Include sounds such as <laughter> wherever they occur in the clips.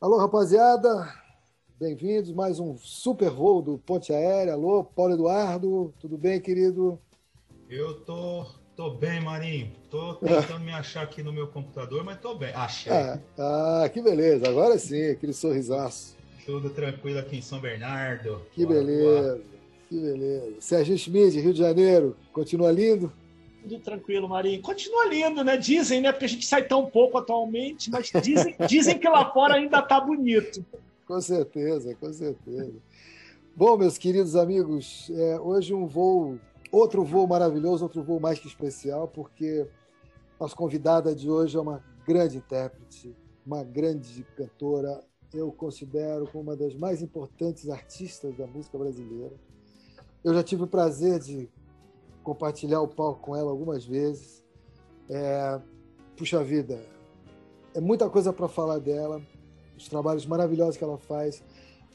Alô, rapaziada. Bem-vindos. Mais um super voo do Ponte Aérea. Alô, Paulo Eduardo. Tudo bem, querido? Eu tô, tô bem, Marinho. Tô tentando <laughs> me achar aqui no meu computador, mas tô bem. Achei. Ah, ah, que beleza. Agora sim, aquele sorrisaço. Tudo tranquilo aqui em São Bernardo. Que beleza. Boa. Que beleza. Sérgio Schmidt, Rio de Janeiro. Continua lindo? Tudo tranquilo, Marinho. Continua lindo, né? Dizem, né? Porque a gente sai tão pouco atualmente, mas dizem, <laughs> dizem que lá fora ainda tá bonito. Com certeza, com certeza. Bom, meus queridos amigos, é, hoje um voo, outro voo maravilhoso, outro voo mais que especial, porque nossa convidada de hoje é uma grande intérprete, uma grande cantora, eu considero como uma das mais importantes artistas da música brasileira. Eu já tive o prazer de compartilhar o palco com ela algumas vezes. É, puxa vida, é muita coisa para falar dela, os trabalhos maravilhosos que ela faz,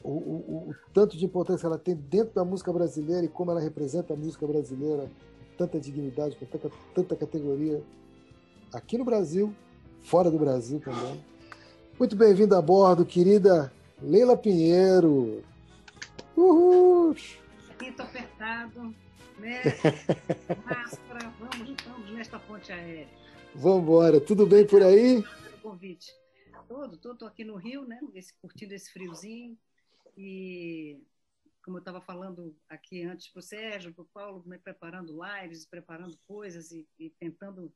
o, o, o, tanto de importância que ela tem dentro da música brasileira e como ela representa a música brasileira, tanta dignidade, com tanta, tanta categoria, aqui no Brasil, fora do Brasil também. Muito bem-vinda a bordo, querida Leila Pinheiro. Uhul! Quinto apertado, né? Vamos, vamos nesta ponte aérea. Vamos embora. Tudo bem por aí? convite. Todo, todo aqui no Rio, né? Esse, curtindo esse friozinho. E como eu estava falando aqui antes para o Sérgio, para o Paulo, né, preparando lives, preparando coisas e, e, tentando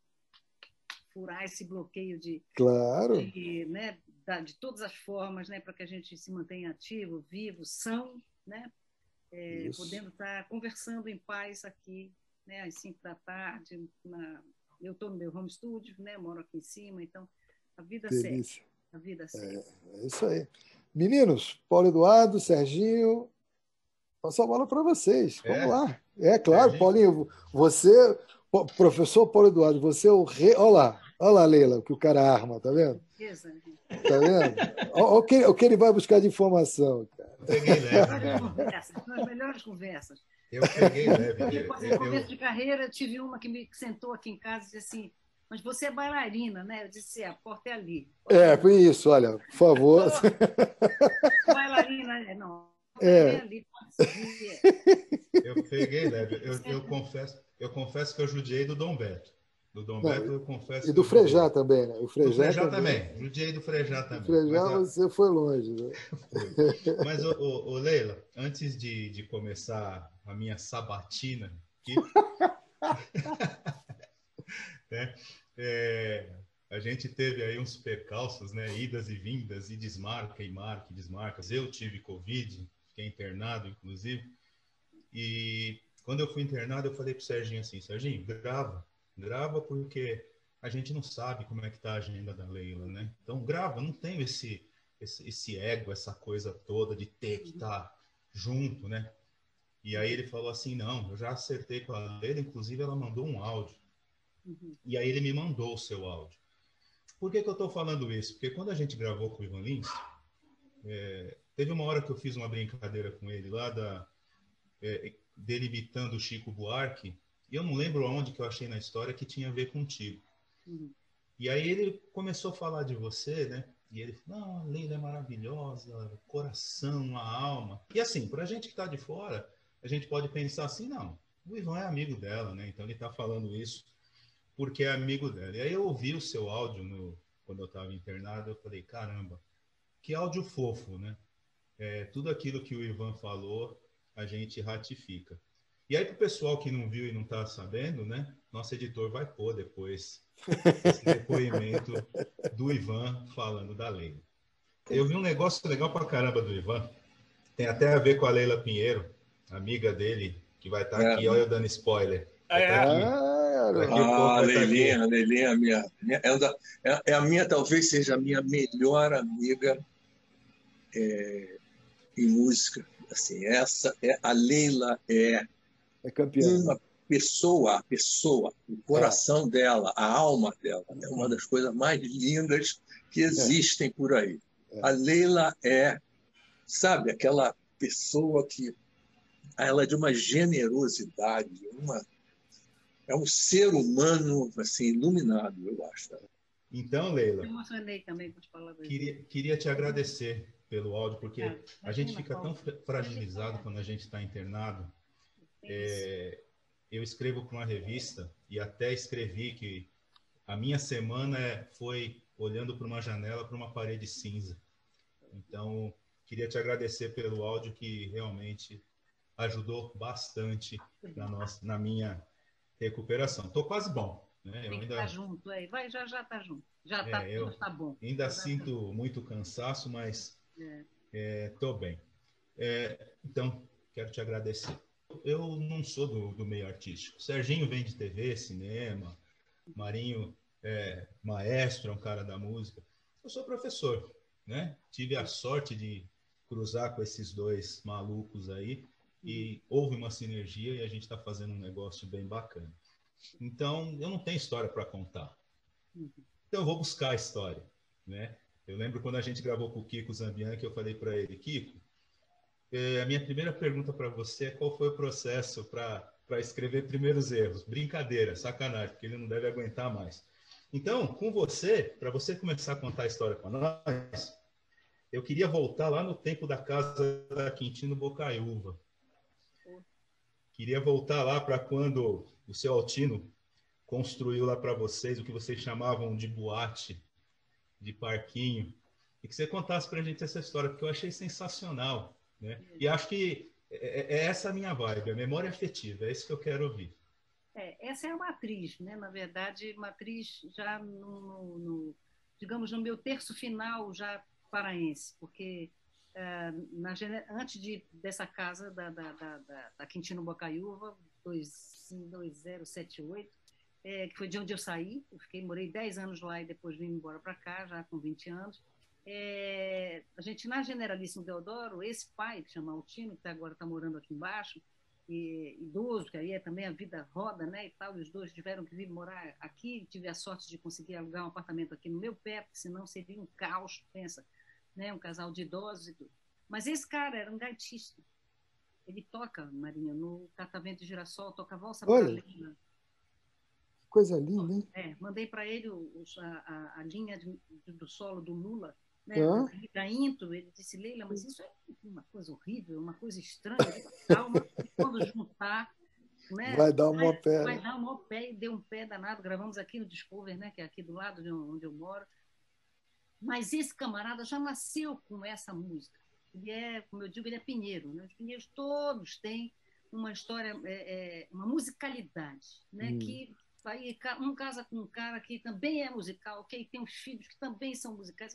furar esse bloqueio de, claro. de, né, de todas as formas, né, para que a gente se mantenha ativo, vivo, são, né, é, podendo estar tá conversando em paz aqui, né, às cinco da tarde. Na, eu estou no meu home studio, né, moro aqui em cima, então a vida Delícia. segue. A vida segue. É, é isso aí. Meninos, Paulo Eduardo, Serginho, passou a bola para vocês. Vamos é. lá. É claro, Paulinho, você, professor Paulo Eduardo, você é o rei. Olha lá, olha lá, Leila, o que o cara arma, tá vendo? Tá vendo? Olha o que, o que ele vai buscar de informação. Peguei leve. São as melhores conversas. Eu peguei leve. Depois, no começo de carreira, eu tive uma que me sentou aqui em casa e disse assim: Mas você é bailarina, né? Eu disse: É, a porta é ali. É, foi isso, olha, por favor. bailarina, é, não. É. Ali, eu peguei leve. Eu, eu, confesso, eu confesso que eu judiei do Dom Beto. Do Dom Beto, eu confesso. E do Frejá também, né? O Frejá, Frejá também. também. Judiei do Frejá também. Frejá Mas, você foi longe. Né? Mas, <laughs> ô, ô, ô, Leila, antes de, de começar a minha sabatina aqui, <laughs> né? é, a gente teve aí uns percalços, né? Idas e vindas, e desmarca, e marca, e desmarcas. Eu tive Covid, fiquei internado, inclusive. E quando eu fui internado, eu falei pro Serginho assim, Serginho, grava grava porque a gente não sabe como é que tá a agenda da Leila, né? Então grava, não tem esse, esse, esse ego, essa coisa toda de ter que estar tá junto, né? E aí ele falou assim, não, eu já acertei com a Leila, inclusive ela mandou um áudio. Uhum. E aí ele me mandou o seu áudio. Por que, que eu estou falando isso? Porque quando a gente gravou com o Ivan Lins, é, teve uma hora que eu fiz uma brincadeira com ele lá da, é, dele imitando o Chico Buarque, e eu não lembro onde que eu achei na história que tinha a ver contigo. Uhum. E aí ele começou a falar de você, né? E ele falou, não, a Leila é maravilhosa, coração, a alma. E assim, para a gente que está de fora, a gente pode pensar assim, não, o Ivan é amigo dela, né? Então ele está falando isso porque é amigo dela. E aí eu ouvi o seu áudio no, quando eu estava internado, eu falei, caramba, que áudio fofo, né? É, tudo aquilo que o Ivan falou, a gente ratifica. E aí, para o pessoal que não viu e não está sabendo, né? Nosso editor vai pôr depois <laughs> esse depoimento do Ivan falando da Leila. Eu vi um negócio legal para caramba do Ivan. Tem até a ver com a Leila Pinheiro, amiga dele, que vai estar tá é. aqui. Olha eu dando spoiler. Tá é. Ah, ah Leilinha, Leilinha, minha, minha, é, é, a minha, talvez seja a minha melhor amiga é, em música. Assim, essa é a Leila é é campeã. Uma pessoa, a pessoa, o coração é. dela, a alma dela, é uma das coisas mais lindas que existem é. por aí. É. A Leila é, sabe, aquela pessoa que ela é de uma generosidade, uma é um ser humano assim iluminado, eu acho. Então, Leila. Eu emocionei também com as palavras. Queria, queria te agradecer pelo áudio, porque é, a gente fica tão fragilizado quando a gente está internado. É, eu escrevo para uma revista e até escrevi que a minha semana é, foi olhando para uma janela, para uma parede cinza. Então, queria te agradecer pelo áudio que realmente ajudou bastante na, nossa, na minha recuperação. Estou quase bom. Né? Tem ainda... estar junto, aí. Vai, já já está junto. Já está é, tá bom. Ainda já sinto tá muito cansaço, mas estou é. é, bem. É, então, quero te agradecer. Eu não sou do, do, meio artístico. Serginho vem de TV, cinema. Marinho é maestro, é um cara da música. Eu sou professor, né? Tive a sorte de cruzar com esses dois malucos aí e houve uma sinergia e a gente está fazendo um negócio bem bacana. Então, eu não tenho história para contar. Então, eu vou buscar a história, né? Eu lembro quando a gente gravou com o Kiko Zambian, que eu falei para ele, Kiko, a minha primeira pergunta para você é qual foi o processo para escrever primeiros erros? Brincadeira, sacanagem, porque ele não deve aguentar mais. Então, com você, para você começar a contar a história para nós, eu queria voltar lá no tempo da casa da Quintino Bocaiúva. Queria voltar lá para quando o seu Altino construiu lá para vocês o que vocês chamavam de boate, de parquinho, e que você contasse para a gente essa história, porque eu achei sensacional. Né? E acho que é, é, é essa a minha vibe, a memória afetiva, é isso que eu quero ouvir. É, essa é a matriz, né? na verdade, matriz já no, no digamos, no meu terço final já paraense, porque na, antes de, dessa casa da, da, da, da Quintino Bocaiúva, 2078, é, que foi de onde eu saí, eu fiquei, morei 10 anos lá e depois vim embora para cá, já com 20 anos. É, a gente, na Generalíssimo Deodoro, esse pai, que chama Altino, que agora está morando aqui embaixo, e, idoso, que aí é também a vida roda, né, e tal, e os dois tiveram que vir morar aqui, tive a sorte de conseguir alugar um apartamento aqui no meu pé, porque senão seria um caos, pensa, né, um casal de idosos e tudo. Mas esse cara era um gaitista. Ele toca, Marinha, no Catavento de Girassol, toca valsa paralena. Coisa linda, hein? É, mandei para ele a, a, a, linha de, do solo do Lula, né? Ah. Da intro, ele disse, Leila, mas isso é uma coisa horrível, uma coisa estranha, calma, quando juntar, né? Vai dar um pé. Vai dar um pé, e deu um pé danado, gravamos aqui no Discover, né? Que é aqui do lado de onde eu moro. Mas esse camarada já nasceu com essa música. Ele é, como eu digo, ele é pinheiro. Né? Os pinheiros todos têm uma história, é, é, uma musicalidade, né? Hum. Que aí um casa com um cara que também é musical, que tem uns filhos que também são musicais.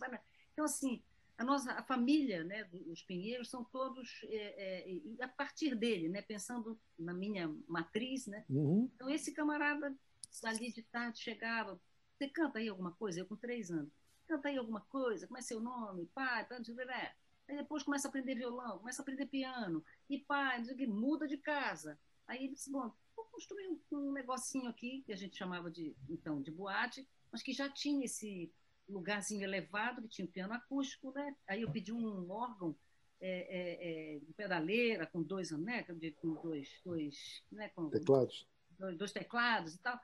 Então assim, a nossa a família, né? Os pinheiros são todos é, é a partir dele, né? Pensando na minha matriz, né? Uhum. Então esse camarada ali de tarde chegava, você canta aí alguma coisa? Eu com três anos canta aí alguma coisa, como é seu nome, pai, tá, né? Aí depois começa a aprender violão, começa a aprender piano, e pai, muda de casa. Aí ele disse, bom, vou construir um, um, negocinho aqui, que a gente chamava de, então, de boate, mas que já tinha esse lugarzinho elevado, que tinha um piano acústico, né? Aí eu pedi um órgão é, é, é, de pedaleira, com dois, né? Com dois, dois né? com, teclados. Dois, dois teclados e tal.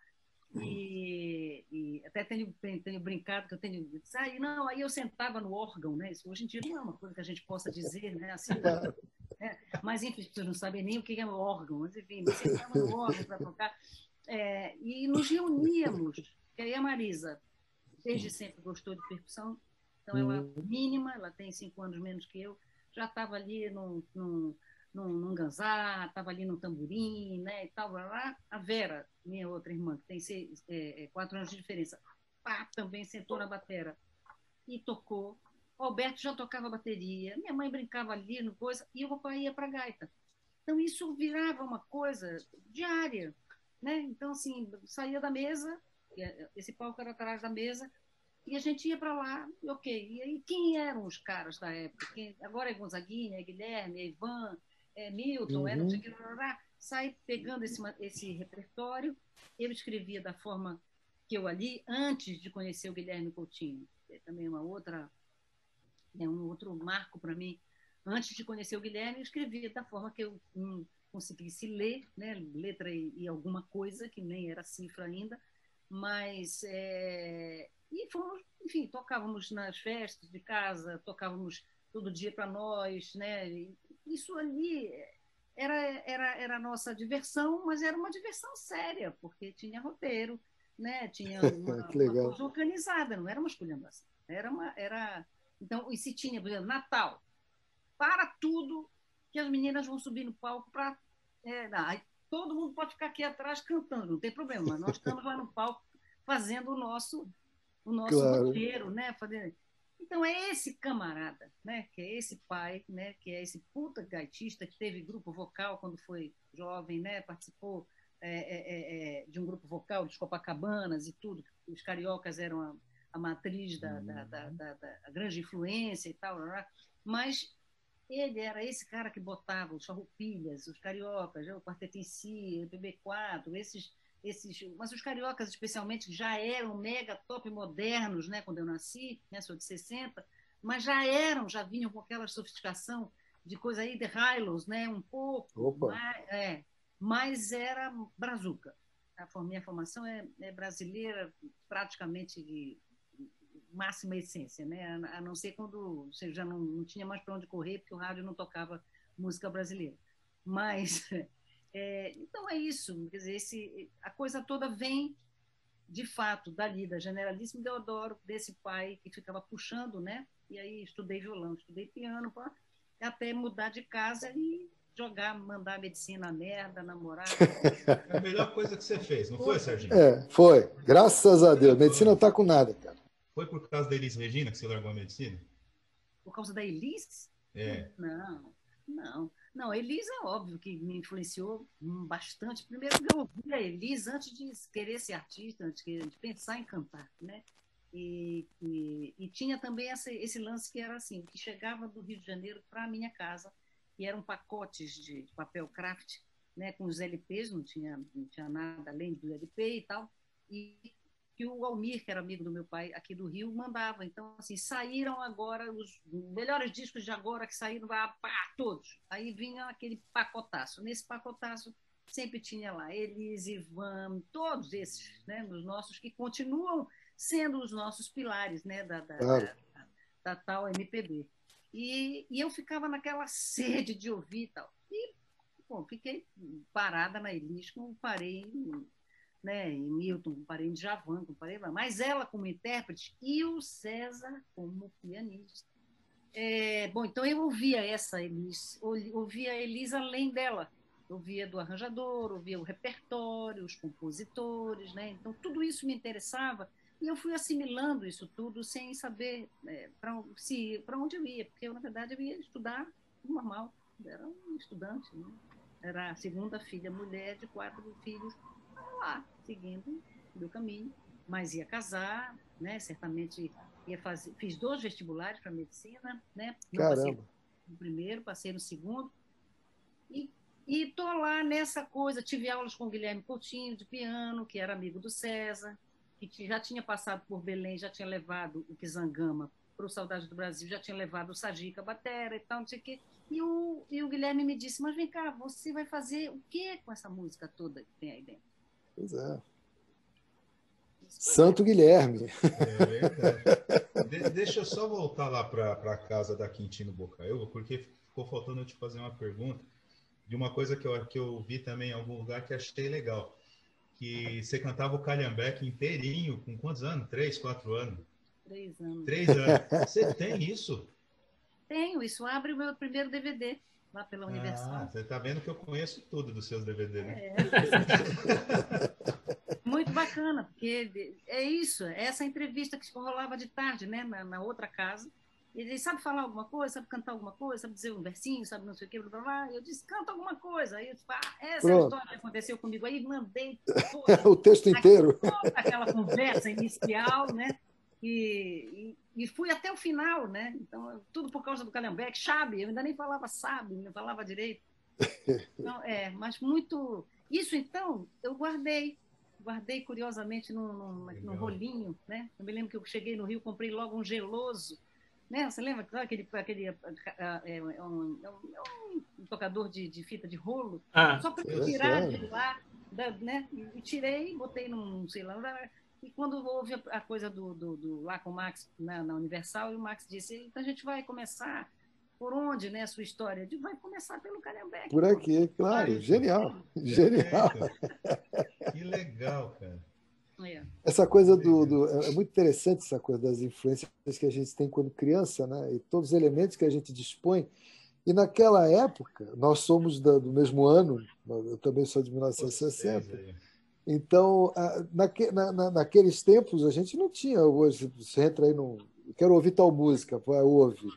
E, e, até tenho, tenho, brincado que eu tenho. Ah, não, aí eu sentava no órgão, né? Isso hoje em dia não é uma coisa que a gente possa dizer, né? Assim, <laughs> é, mas enfim, as pessoas não sabem nem o que é um órgão, mas enfim, sentava no órgão para tocar. É, e nos reuníamos, que aí a Marisa, desde sempre gostou de percussão, então ela é mínima, ela tem cinco anos menos que eu, já estava ali num, num num, num ganzá, estava ali no tamborim, né, e tal, lá. A Vera, minha outra irmã, que tem seis, é, é, quatro anos de diferença, pá, também sentou na batera e tocou. O Alberto já tocava bateria, minha mãe brincava ali no coisa, e o papai ia para gaita. Então, isso virava uma coisa diária, né? Então, assim, saía da mesa, esse palco era atrás da mesa, e a gente ia para lá, e ok. E aí, quem eram os caras da época? Quem, agora é Gonzaguinha, é Guilherme, é Ivan, é, Milton, uhum. é não sei o que, sai pegando esse, esse repertório. Eu escrevia da forma que eu ali, antes de conhecer o Guilherme Coutinho, é também uma outra, é um outro marco para mim. Antes de conhecer o Guilherme, eu escrevia da forma que eu hum, conseguisse ler, né, letra e, e, alguma coisa, que nem era cifra ainda, Mas, é... e fomos, enfim, tocávamos nas festas de casa, tocávamos todo dia para nós, né? Isso ali era, era, era a nossa diversão, mas era uma diversão séria, porque tinha roteiro, né? Tinha <laughs> uma, uma coisa organizada, não era uma esculhambação. Era uma, era... Então, e se tinha, por exemplo, Natal, para tudo que as meninas vão subir no palco para é, todo mundo pode ficar aqui atrás cantando, não tem problema. Nós estamos lá no palco fazendo o nosso, o nosso claro. roteiro, né? Então é esse camarada, né? Que é esse pai, né? Que é esse puta gaitista que teve grupo vocal quando foi jovem, né? Participou é, é, é, é de um grupo vocal de Copacabanas e tudo. Os cariocas eram a, a matriz da, uhum. da, da, da grande influência e tal, mas ele era esse cara que botava os farroupilhas, os cariocas, o Quarteto em Si, o PB4, esses, esses, mas os cariocas especialmente já eram mega top modernos, né, quando eu nasci, né, sou de 60, mas já eram, já vinham com aquela sofisticação de coisa aí de Hilos, né, um pouco, mais, é, mas era brazuca. A minha formação é, é brasileira, praticamente máxima essência, né? A não ser quando você já não, não tinha mais para onde correr, porque o rádio não tocava música brasileira. Mas, <laughs> é, então é isso. Quer dizer, esse, a coisa toda vem, de fato, dali, da Generalíssimo Deodoro, desse pai que ficava puxando, né? E aí estudei violão, estudei piano, pra, até mudar de casa e jogar, mandar a medicina a merda, namorar. <laughs> É a melhor coisa que você fez, não foi, Serginho? É, foi. Graças a Deus. Medicina não está com nada, cara. Foi por causa da Elis Regina que você largou a medicina? Por causa da Elis? É. Não, não. Não, a Elis é óbvio que me influenciou bastante. Primeiro eu ouvi a Elis antes de querer ser artista, antes de pensar em cantar, né? E, e, e tinha também essa, esse lance que era assim, que chegava do Rio de Janeiro para a minha casa, e eram pacotes de, de papel craft, né, com os LPs, não tinha, não tinha nada além do LP e tal, e que o Almir, que era amigo do meu pai aqui do Rio, mandava. Então, assim, saíram agora os melhores discos de agora que saíram, pá, todos. Aí vinha aquele pacotaço. Nesse pacotaço sempre tinha lá Elis, Ivan, todos esses, né, os nossos que continuam sendo os nossos pilares, né, da, da, claro. da, da tal MPB. E, e eu ficava naquela sede de ouvir e tal. E, bom, fiquei parada na Elis, como parei né, em Milton, comparei em Javan, comparei mas ela como intérprete e o César como pianista. É, bom, então eu ouvia essa Elis, ouvia a Elis além dela, ouvia do arranjador, ouvia o repertório, os compositores, né? Então tudo isso me interessava e eu fui assimilando isso tudo sem saber é, para se, onde eu ia, porque eu, na verdade, eu ia estudar normal, era um estudante, né? era a segunda filha mulher de quatro filhos lá, seguindo o meu caminho, mas ia casar, né? Certamente ia fazer, fiz dois vestibulares para medicina, né? Não Caramba. passei no primeiro, passei no segundo. E e tô lá nessa coisa, tive aulas com o Guilherme Coutinho de piano, que era amigo do César, que já tinha passado por Belém, já tinha levado o Kizangama para o Saudade do Brasil, já tinha levado o Sajica Batera e tal, não sei o quê. E o, e o Guilherme me disse, mas vem cá, você vai fazer o que com essa música toda que tem aí dentro? Pois é. Santo Guilherme. É verdade. De, deixa eu só voltar lá para a casa da Quintino Bocaiúva, porque ficou faltando eu te fazer uma pergunta de uma coisa que eu, que eu vi também em algum lugar que achei legal. Que você cantava o Calhambeque inteirinho, com quantos anos? Três, quatro anos? Três anos. Três anos. Você tem isso? Tenho, isso abre o meu primeiro DVD lá pela Universal. Ah, você está vendo que eu conheço tudo dos seus DVD, né? É. <laughs> Muito bacana, porque é isso, é essa entrevista que rolava de tarde, né, na, na, outra casa. Ele sabe falar alguma coisa, sabe cantar alguma coisa, sabe dizer um versinho, sabe não sei o que, blá, blá, blá. Eu disse, canta alguma coisa. Aí eu disse, ah, essa Pronto. é a história que aconteceu comigo. Aí mandei <laughs> toda, o texto inteiro. Aquela conversa inicial, né? E, e, fui até o final, né? Então, tudo por causa do Calhambeque, sabe? Eu ainda nem falava sabe, não falava direito. <laughs> Então, é, mas muito. Isso, então, eu guardei. Guardei curiosamente num, num, num rolinho, né? Eu me lembro que eu cheguei no Rio, comprei logo um geloso. Né? Você lembra aquele, aquele é, é, um, é um, um, tocador de, de, fita de rolo? Ah, só para tirar de lá né? E tirei, botei num, sei lá, e quando houve a coisa do, do, do lá com o Max na, na Universal, e o Max disse, então a gente vai começar por onde, né, a sua história? De vai começar pelo Calhambeque. Por aqui, claro. Genial. <laughs> Genial. Que legal, cara. É. Essa coisa do, do, É muito interessante essa coisa das influências que a gente tem quando criança, né? E todos os elementos que a gente dispõe. E naquela época, nós somos do, do mesmo ano, eu também sou de 1960. Então, naque, na, naqueles tempos, a gente não tinha. Hoje, você entra aí no. Quero ouvir tal música, vai, ouve.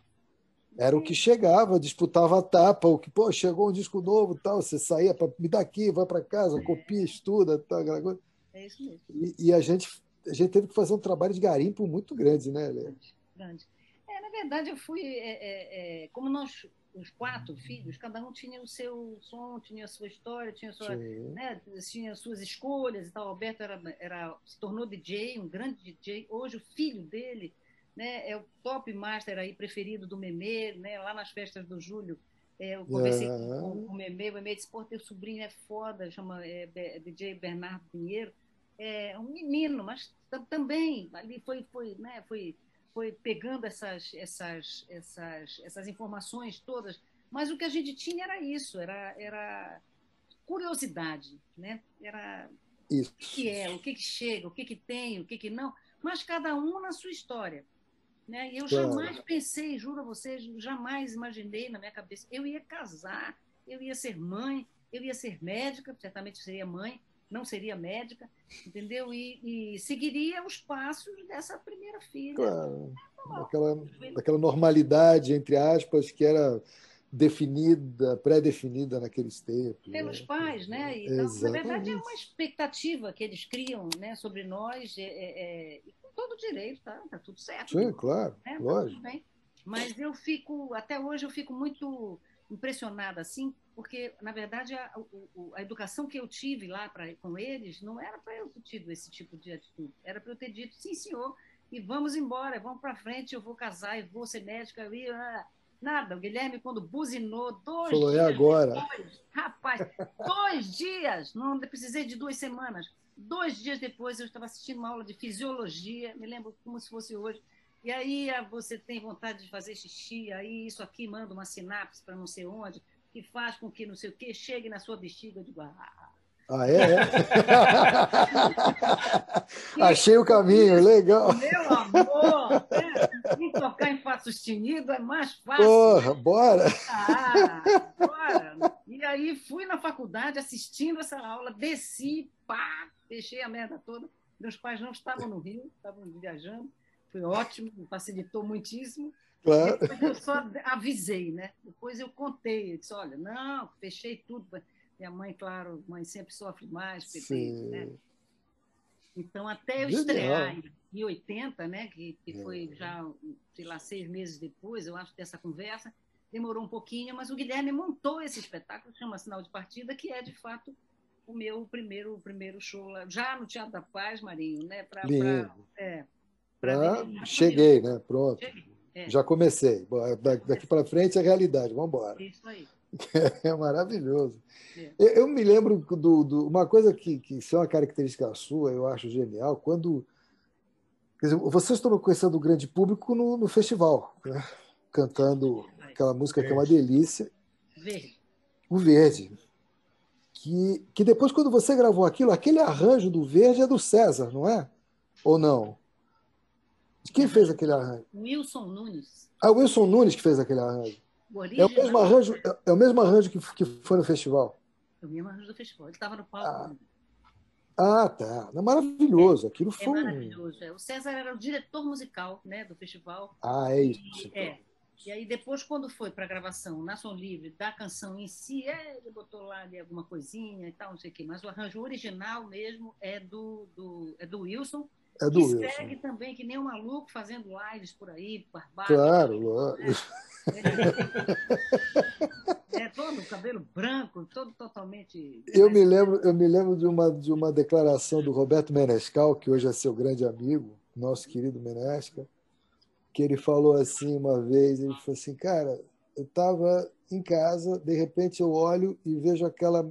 Era o que chegava, disputava a tapa, o que, pô, chegou um disco novo, tal, você saía para me dar aqui, vai para casa, copia, estuda, tal, aquela coisa. É isso mesmo. E, e, a, gente, a gente teve que fazer um trabalho de garimpo muito grande, né, Lê? Grande. É, na verdade, eu fui, é, é, é, como nós, os quatro filhos, cada um tinha o seu som, tinha a sua história, tinha, sua, né, tinha suas escolhas e tal. O Alberto era, era, se tornou DJ, um grande DJ. Hoje, o filho dele né? É o top master aí preferido do Memê, né? Lá nas festas do Júlio, é, eu conversei com, com, o Memê, o Memê disse, pô, teu sobrinho é foda, chama é DJ Bernardo Pinheiro, é um menino, mas também ali foi, foi, né? Foi, foi pegando essas, essas, essas, essas informações todas, mas o que a gente tinha era isso, era, era curiosidade, né? Era isso. o que é, o que, que chega, o que, que tem, o que, que não, mas cada um na sua história. Né? E eu claro. jamais pensei, juro a vocês, jamais imaginei na minha cabeça, eu ia casar, eu ia ser mãe, eu ia ser médica, certamente seria mãe, não seria médica, entendeu? E, e seguiria os passos dessa primeira filha. Claro. Daquela, daquela normalidade, entre aspas, que era definida, pré-definida naqueles tempos. Pelos né? pais, né? Então, na verdade, é uma expectativa que eles criam né, sobre nós, é, é, é todo direito, tá? Tá tudo certo. Sim, claro, né? lógico. Tá Mas eu fico, até hoje eu fico muito impressionada assim, porque na verdade a, a, educação que eu tive lá pra, com eles não era para eu ter tido esse tipo de atitude, era para eu ter dito sim senhor e vamos embora, vamos para frente, eu vou casar e vou ser médica e ah, nada. O Guilherme quando buzinou dois Falou, é dias é agora. Depois, rapaz, dois dias, não precisei de duas semanas Dois dias depois, eu estava assistindo uma aula de fisiologia, me lembro como se fosse hoje. E aí ah, você tem vontade de fazer xixi, aí isso aqui manda uma sinapse para não sei onde, que faz com que não sei o quê chegue na sua bexiga de guarda. Ah, é? é? <laughs> <laughs> Achei o caminho, legal. Meu amor, né? tocar em Fá sustenido é mais fácil. Porra, bora! Ah, bora! E aí fui na faculdade assistindo essa aula, desci, pá, fechei a merda toda. Meus pais não estavam no Rio, estavam viajando. Foi ótimo, facilitou muitíssimo. Claro. Depois eu só avisei, né? Depois eu contei, eu disse, olha, não, fechei tudo. Minha mãe, claro, mãe sempre sofre mais, né? Então, até eu Genial. estrear em 80, né, que, que foi é. já, sei lá, seis meses depois, eu acho, dessa conversa, demorou um pouquinho, mas o Guilherme montou esse espetáculo, chama Sinal de Partida, que é, de fato, o meu primeiro, primeiro show lá, já no Teatro da Paz, Marinho, né? Pra, pra, é, pra pra... Cheguei, né? Pronto. Cheguei. É. Já comecei. Daqui para frente é realidade. Vamos embora. Isso aí. <laughs> É maravilhoso. É. Eu, eu, me lembro do, do, uma coisa que, que isso é uma característica sua, eu acho genial, quando quer dizer, vocês estão conhecendo o grande público no, no festival, né? cantando aquela música que é uma delícia. Verde. O Verde. Que, que depois, quando você gravou aquilo, aquele arranjo do Verde é do César, não é? Ou não? Quem fez aquele arranjo? Wilson Nunes. Ah, o Wilson Nunes que fez aquele arranjo. É o mesmo arranjo, é, é o mesmo arranjo que, que foi no festival. É o mesmo arranjo do festival. Ele estava no palco. Ah. Ah, tá. É maravilhoso. Aquilo é foi. É maravilhoso. É. O César era o diretor musical né, do festival. Ah, é isso. E, então. é. E aí, depois, quando foi para a gravação na Som Livre da canção em si, é, ele botou lá ali alguma coisinha e tal, não sei o quê. Mas o arranjo original mesmo é do, do, é do Wilson. É do Wilson. segue também, que nem um maluco, fazendo lives por aí, barbado. Claro, claro. É, é todo cabelo branco, todo totalmente. Eu me lembro, eu me lembro de uma, de uma declaração do Roberto Menescal, que hoje é seu grande amigo, nosso querido Menesca, que ele falou assim uma vez, ele falou assim, cara, eu estava em casa, de repente eu olho e vejo aquela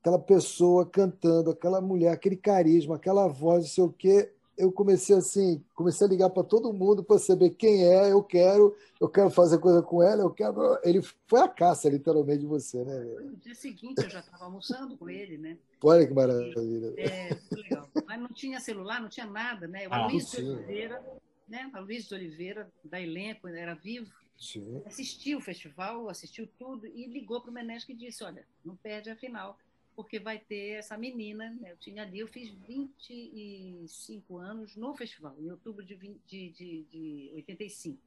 aquela pessoa cantando, aquela mulher, aquele carisma, aquela voz, não sei o quê. Eu comecei assim, comecei a ligar para todo mundo para saber quem é, eu quero, eu quero fazer coisa com ela, eu quero. Ele foi a caça, literalmente, de você, né? No dia seguinte eu já estava almoçando com ele, né? Olha que maravilha. É, legal. Mas não tinha celular, não tinha nada, né? O ah, Luiz de Oliveira, né? O Luiz de Oliveira, da elenco, era vivo, Sim. assistiu o festival, assistiu tudo e ligou para o Menesco e disse: Olha, não perde a final porque vai ter essa menina, né? eu tinha ali, eu fiz 25 anos no festival, em outubro de, 20, de, de, de 85.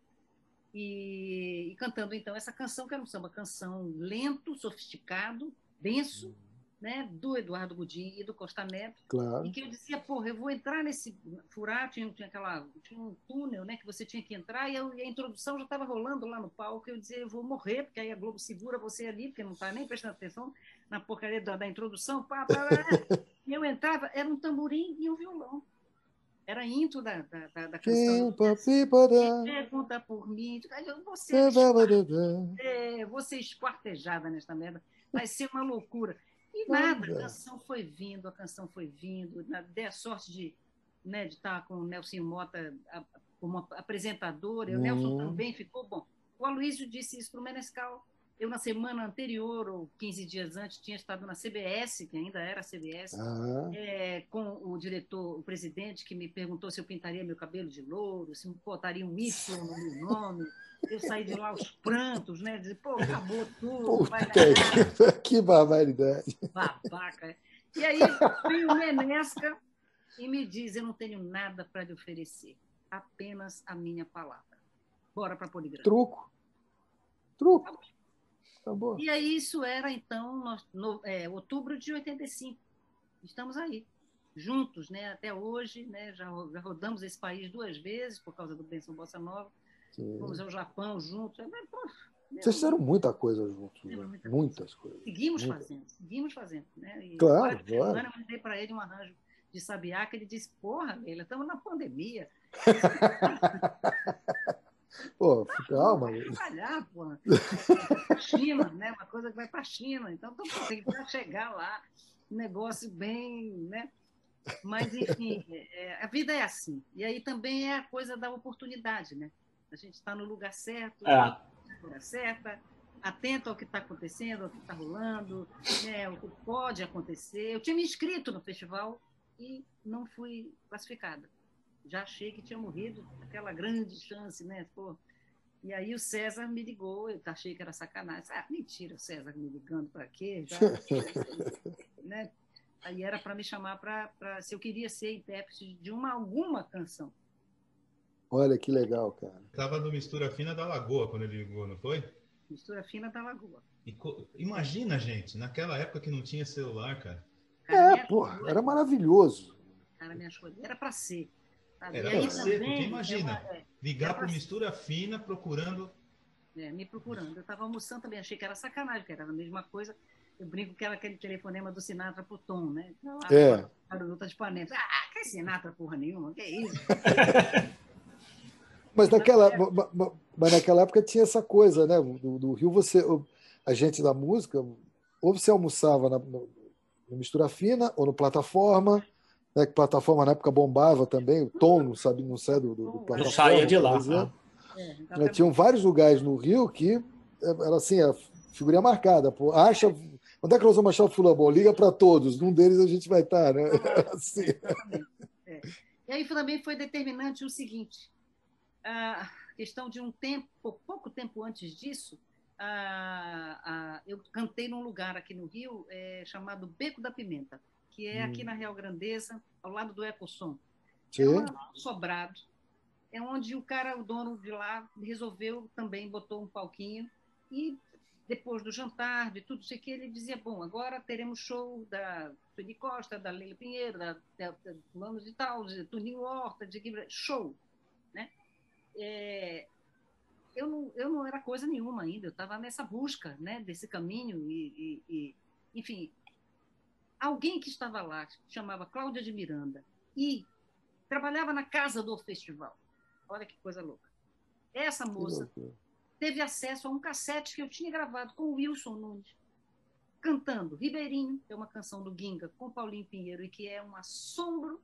E, e, cantando então essa canção, que era um samba canção lento, sofisticado, denso, né, do Eduardo Gudim e do Costa Neto. Claro. E que eu dizia, porra, eu vou entrar nesse furar, tinha, tinha, aquela, tinha um túnel né, que você tinha que entrar, e, eu, e a introdução já estava rolando lá no palco. Eu dizia, eu vou morrer, porque aí a Globo segura você ali, porque não está nem prestando atenção na porcaria da, da introdução. Pá, pá, pá. <laughs> e eu entrava, era um tamborim e um violão. Era intro da, da, da, da canção. Pergunta por mim. Você, é, você esquartejada nesta merda. Vai ser uma loucura. E nada, a canção foi vindo, a canção foi vindo. Dei a sorte de, né, de estar com o Nelson Mota como apresentadora, o Nelson uhum. também ficou bom. O Aloysio disse isso para o Menescal. Eu, na semana anterior, ou 15 dias antes, tinha estado na CBS, que ainda era a CBS, uhum. é, com o diretor, o presidente, que me perguntou se eu pintaria meu cabelo de louro, se botaria um Y no meu nome. Eu saí de lá aos prantos, né? Dizer, pô, acabou tudo. Puta, que, <laughs> que barbaridade. Babaca. E aí vem o Menesca e me diz: Eu não tenho nada para lhe oferecer, apenas a minha palavra. Bora para Poligrama. Truco. Truco. Acabou. E aí, isso era, então, no, no é, outubro de 85. Estamos aí, juntos, né? Até hoje, né? Já, já rodamos esse país duas vezes por causa do Benção Bossa Nova. Sim. Fomos ao Japão juntos. Mas, pô, Vocês fizeram muita coisa juntos, né? muita muitas coisa. coisas. Seguimos Muita. fazendo, seguimos fazendo. Né? E claro, agora, claro. Semana, eu mandei para ele um arranjo de sabiá que ele disse, porra, Leila, estamos na pandemia. <laughs> Pô, calma. Vai trabalhar, pô. China, né? Uma coisa que vai para a China. Então, tem que chegar lá. Um negócio bem, né? Mas, enfim, é, a vida é assim. E aí também é a coisa da oportunidade, né? A gente está no lugar certo, é. na hora certa, atento ao que está acontecendo, ao que está rolando, né, o que pode acontecer. Eu tinha me inscrito no festival e não fui classificada. Já achei que tinha morrido, aquela grande chance, né? Pô. E aí o César me ligou, eu achei que era sacanagem. Ah, mentira, o César me ligando para quê? Já, <laughs> né? Aí era para me chamar para se eu queria ser intérprete de uma alguma canção. Olha que legal, cara. Tava no Mistura Fina da Lagoa quando ele ligou, não foi? Mistura Fina da Lagoa. E, imagina, gente, naquela época que não tinha celular, cara. cara é, porra, era maravilhoso. Cara, me achou. Era para ser. Sabe? Era para ser, porque imagina, é, ligar para Mistura Fina procurando. É, me procurando. Eu estava almoçando também, achei que era sacanagem, que era a mesma coisa. Eu brinco que era aquele telefonema do Sinatra pro Tom, né? Então, é. Garota de Panema. Ah, que Sinatra porra nenhuma, que isso? <laughs> Mas naquela, mas naquela época tinha essa coisa, né? Do, do Rio, você, a gente da música, ou você almoçava na, no, no Mistura Fina ou no Plataforma, né? Que plataforma na época bombava também, o Tom não sabe, não sai do, do, do plataforma. Não saía de lá. Né? É, Tinham vários lugares no Rio que é, era assim, a figurinha marcada. Pô, acha, onde é que nós vamos achar o fulano? Bom, liga para todos, num deles a gente vai estar, né? <laughs> assim. É. E aí também foi determinante o seguinte: a questão de um tempo, pouco tempo antes disso, a, a, eu cantei num lugar aqui no Rio é, chamado Beco da Pimenta, que é hum. aqui na Real Grandeza, ao lado do Ecosom. Sim. É um sobrado. É onde o cara, o dono de lá, resolveu também, botou um palquinho e depois do jantar, de tudo isso aqui, ele dizia, bom, agora teremos show da Sueli Costa, da Leila Pinheiro, da, da, da Fulano de Tal, de Tuninho Horta, de show é, eu, não, eu não era coisa nenhuma ainda, eu estava nessa busca né, desse caminho e, e, e, enfim, alguém que estava lá, chamava Cláudia de Miranda, e trabalhava na casa do festival. Olha que coisa louca. Essa moça teve acesso a um cassete que eu tinha gravado com o Wilson Nunes. cantando Ribeirinho, que é uma canção do Ginga com Paulinho Pinheiro e que é um assombro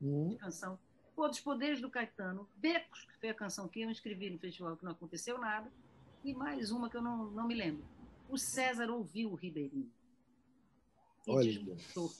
hum. de canção. Outros Poderes do Caetano, Becos, que foi a canção que eu escrevi no festival que não aconteceu nada, e mais uma que eu não, não me lembro. O César ouviu o Ribeirinho. Olha, desmontou.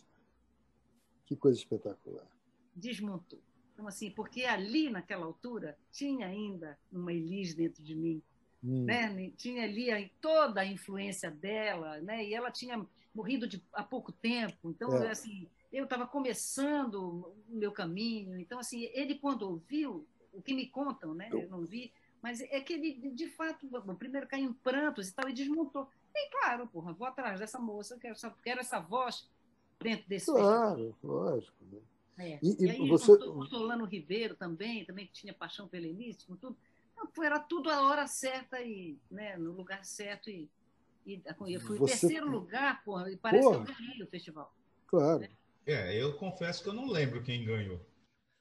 Que coisa espetacular. Desmontou. Então, assim, porque ali, naquela altura, tinha ainda uma Elis dentro de mim. Hum. Né? Tinha ali toda a influência dela, né? e ela tinha morrido de, há pouco tempo. Então, é. assim, eu estava começando o meu caminho. Então, assim, ele, quando ouviu, o que me contam, né? eu não vi, mas é que ele, de fato, primeiro caiu em prantos e tal, e desmontou. E claro, porra, vou atrás dessa moça, quero essa, quero essa voz dentro desse. Claro, lógico. Né? É. E, e, aí, você... o Solano Ribeiro também, também que tinha paixão pelo Elísio, com tudo. Era tudo a hora certa e né, no lugar certo. E, e eu fui você... terceiro lugar, porra, e parece porra. que eu ganhei o festival. Claro. Né? É, eu confesso que eu não lembro quem ganhou.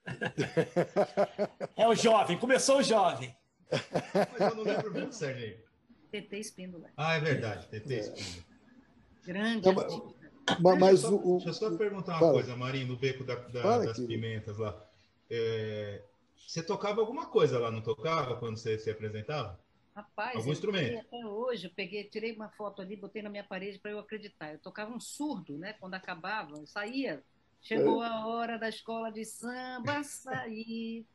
<laughs> É o jovem, começou o jovem. Mas eu não lembro mesmo, Serginho. TT Espíndola. Ah, é verdade, TT Espíndola. Grande não, mas, mas deixa, o, deixa eu só perguntar uma fala. coisa, Marinho, no beco da, da, das querido. pimentas lá. É, você tocava alguma coisa lá, não tocava, quando você se apresentava? Rapaz, Algum instrumento? até hoje, eu peguei, tirei uma foto ali, botei na minha parede para eu acreditar. Eu tocava um surdo, né? Quando acabava, eu saía. Chegou é. a hora da escola de samba, saí.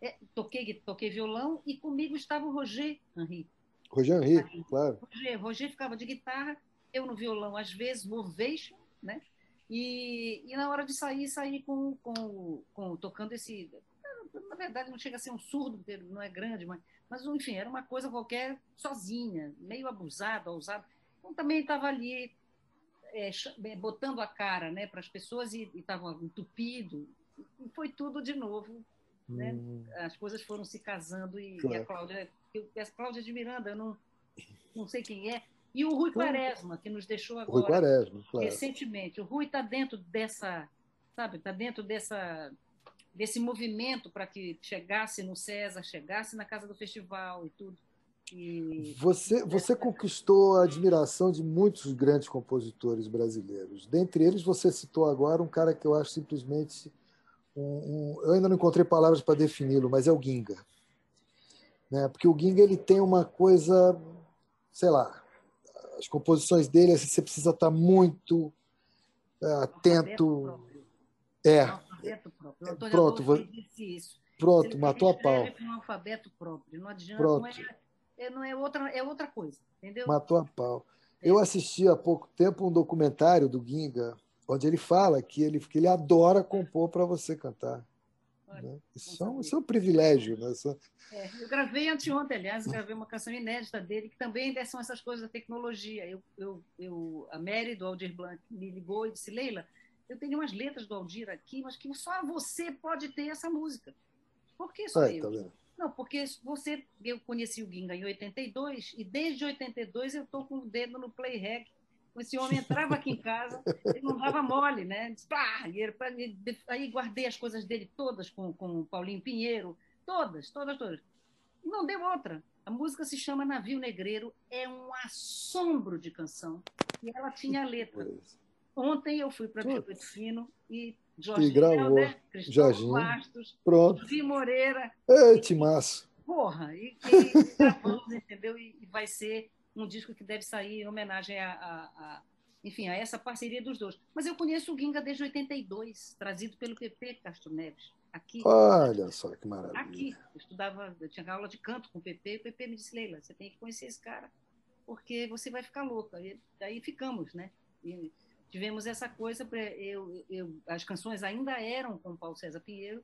É, toquei, toquei violão e comigo estava o Roger Henri. Roger Henri, claro. Roger, Roger ficava de guitarra eu no violão, às vezes, no ovation, né? E, e na hora de sair, sair com, com, com tocando esse. Na verdade, não chega a ser um surdo, porque não é grande, mas, mas enfim, era uma coisa qualquer sozinha, meio abusada, ousada. Então também estava ali é, botando a cara né, para as pessoas e estava entupido. Foi tudo de novo. Né? Hum. As coisas foram se casando e, claro. e a Cláudia, eu, a Cláudia de Miranda, eu não, não sei quem é, e o Rui Quaresma, que nos deixou agora Rui Quaresma, claro. recentemente. O Rui está dentro dessa, sabe, está dentro dessa, desse movimento para que chegasse no César, chegasse na casa do festival e tudo. E... Você, você conquistou a admiração de muitos grandes compositores brasileiros. Dentre eles, você citou agora um cara que eu acho simplesmente. Um, um, eu ainda não encontrei palavras para defini-lo, mas é o Ginga. Né? Porque o Ginga ele tem uma coisa, sei lá, as composições dele, assim, você precisa estar muito é, atento. É. Pronto, vou... pronto, matou a pau. Um alfabeto próprio, não adianta, pronto. Não é, é, não é outra, é outra coisa, entendeu? Matou a pau. É. Eu assisti há pouco tempo um documentário do Ginga, onde ele fala que ele, que ele adora compor para você cantar. Né? Isso, é um, isso é um privilégio. Né? Isso... É, eu gravei anteontem, aliás, <laughs> gravei uma canção inédita dele, que também são essas coisas da tecnologia. Eu, eu, eu, a Mary, do Aldir Blanc, me ligou e disse, Leila, eu tenho umas letras do Aldir aqui, mas que só você pode ter essa música. Por que só eu? Tá Não, porque você, eu conheci o Ginga em 82, e desde 82 eu estou com o dedo no play rec esse homem entrava aqui em casa, ele não dava mole, né? aí guardei as coisas dele todas com, com o Paulinho Pinheiro, todas, todas, todas. Não deu outra. A música se chama Navio Negreiro, é um assombro de canção. E ela tinha a letra. Ontem eu fui para Biscoito Fino e Jorge e gravou. Helder, Cristóvão Bastos, Pronto. Vi Moreira. Ei, massa. Porra, e, e gravamos, <laughs> entendeu? E, e vai ser um disco que deve sair em homenagem a, a, a, enfim, a essa parceria dos dois. Mas eu conheço o Ginga desde 82, trazido pelo PP Castro Neves. Aqui. Olha só que maravilha. Aqui. Eu estudava, eu tinha aula de canto com o PP, e o PP me disse, Leila, você tem que conhecer esse cara, porque você vai ficar louca. E aí ficamos, né? E tivemos essa coisa, eu, eu, as canções ainda eram com o Paulo César Pinheiro,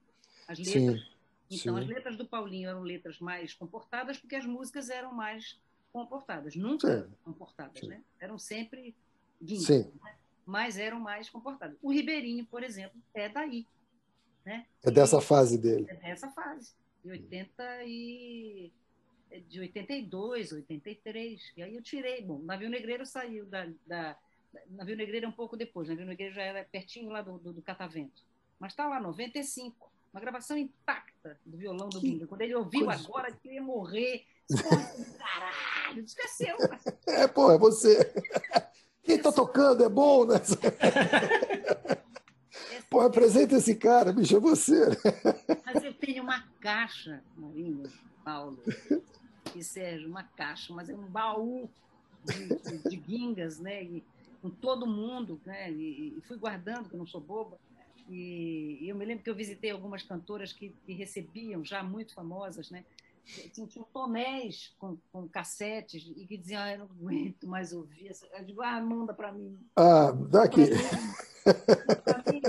as letras. Sim, então, sim. as letras do Paulinho eram letras mais comportadas, porque as músicas eram mais comportadas. Nunca Sim. comportadas, Sim. né? Eram sempre guindas, né? mas eram mais comportadas. O Ribeirinho, por exemplo, é daí. Né? É dessa fase dele. É dessa fase. De 80 e é de 82, 83. E aí eu tirei. Bom, o Navio Negreiro saiu da, da Navio Negreiro é um pouco depois. Navio Negreiro já era pertinho lá do, do, do Catavento. Mas está lá, 95. Uma gravação intacta do violão do Binga. Quando ele ouviu agora, que ia morrer. <laughs> Caralho! Caralho, esqueceu. <laughs> É, pô, é você. <laughs> Quem tá tocando é bom, né? Pô, apresenta esse cara, bicho, é você. Mas eu tenho uma caixa, Marinho, Paulo e Sérgio, uma caixa, mas é um baú de, de, de guingas, né? E, com todo mundo, né? E, e, fui guardando, que eu não sou boba. E, e, eu me lembro que eu visitei algumas cantoras que, que recebiam, já muito famosas, né? Tinham tonéis com, com cassetes e que diziam, ah, eu não aguento mais ouvir. Eu digo, ah, manda para mim. Ah, dá aqui. Pra mim,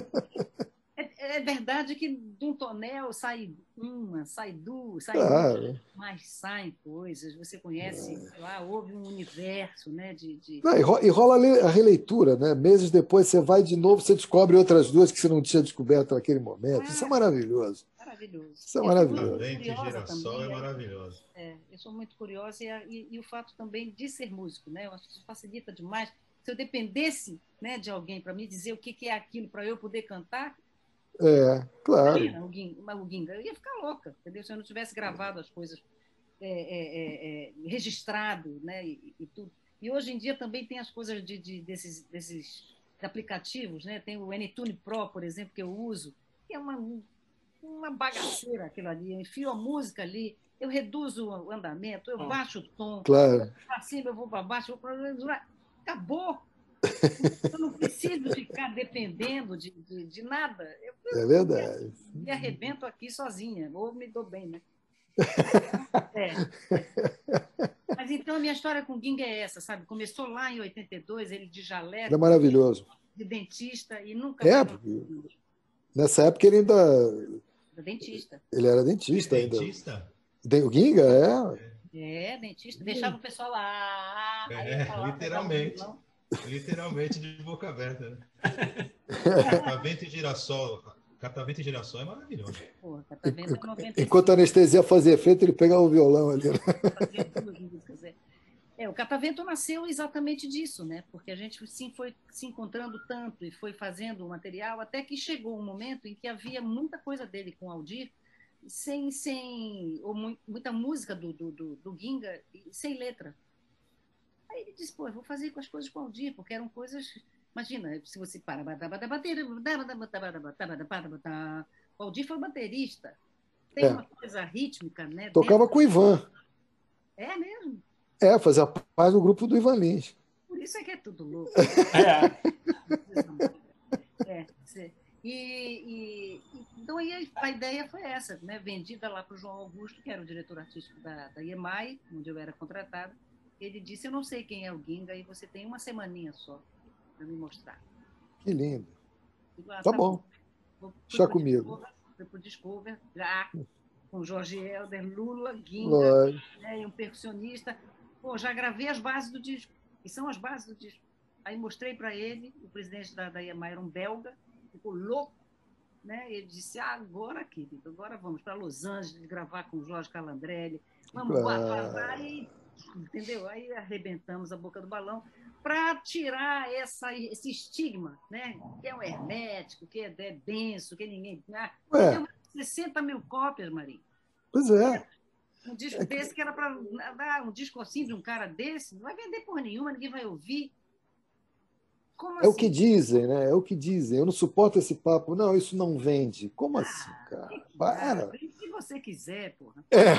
é verdade que de um tonel sai uma, sai duas, sai claro. mas saem coisas. Você conhece, é. lá houve um universo, né? De, de... Não, e rola a releitura, né? Meses depois você vai de novo, você descobre outras duas que você não tinha descoberto naquele momento. É. Isso é maravilhoso. Maravilhoso. Isso é maravilhoso. Vente girassol é maravilhoso. É, eu sou muito curiosa e, e, e, o fato também de ser músico, né? Eu acho que isso facilita demais. Se eu dependesse né, de alguém para me dizer o que, que é aquilo para eu poder cantar, é, claro. Imagina, o Ginga, eu ia ficar louca, entendeu? Se eu não tivesse gravado as coisas, é, é, é, é registrado, né? E, e, tudo. E hoje em dia também tem as coisas de, de, desses, desses aplicativos, né? Tem o N-Tune Pro, por exemplo, que eu uso, que é uma, uma bagaceira aquilo ali. Eu enfio a música ali, eu reduzo o andamento, eu baixo o tom, claro. eu vou para cima, eu vou para baixo, eu vou para... Acabou! <laughs> Eu não preciso ficar dependendo de, de, de nada. Eu, é verdade. Me arrebento aqui sozinha, ou me dou bem, né? <laughs> É. Mas então a minha história com o Ging é essa, sabe? Começou lá em 82, ele de jaleco. É maravilhoso. De dentista e nunca. É, nessa época ele ainda. Era dentista. Ele era dentista ainda. Dentista? O Ginga, é. É, dentista. Deixava o pessoal lá. É, literalmente. Literalmente de boca aberta, né? <laughs> catavento e girassol. Catavento e girassol é maravilhoso. Pô, catavento é Enquanto a anestesia fazia efeito, ele pegava o violão ali. Né? É, o catavento nasceu exatamente disso, né? Porque a gente sim foi se encontrando tanto e foi fazendo o material até que chegou um momento em que havia muita coisa dele com o Aldir sem sem ou muita música do, do, do, do Ginga sem letra. Aí ele disse, pô, eu vou fazer com as coisas com o Aldir, porque eram coisas. Imagina, se você para. O Aldir foi baterista. Tem é. uma coisa rítmica, né? Tocava com o Ivan. É mesmo? É, fazia parte do grupo do Ivan Lins. Por isso é que é tudo louco. <laughs> É. é e, e, então aí a, ideia foi essa, né? vendida lá para o João Augusto, que era o diretor artístico da, da IEMAI, onde eu era contratada ele disse: Eu não sei quem é o Ginga e você tem uma semaninha só para me mostrar. Que lindo. Digo, ah, tá, tá, bom. bom. Deixa comigo. Foi para o Discover, já com Jorge Helder, Lula, Ginga, né, um percussionista. Pô, já gravei as bases do disco. E são as bases do disco. Aí mostrei para ele, o presidente da, da EMA era um belga, ficou louco. Né? Ele disse: ah, agora, querido, agora vamos para Los Angeles gravar com o Jorge Calandrelli. Vamos ah. e entendeu? Aí arrebentamos a boca do balão para tirar essa, esse estigma, né? Que é um hermético, que é, é benço, que ninguém. Ah, é. 60 mil cópias, Marinho. Pois é. Um disco é desse que era para dar um disco assim de um cara desse, não vai vender por nenhuma, ninguém vai ouvir. Como é assim? o que dizem, né? É o que dizem. Eu não suporto esse papo. Não, isso não vende. Como ah, assim, cara? Para. Se você quiser, porra. É.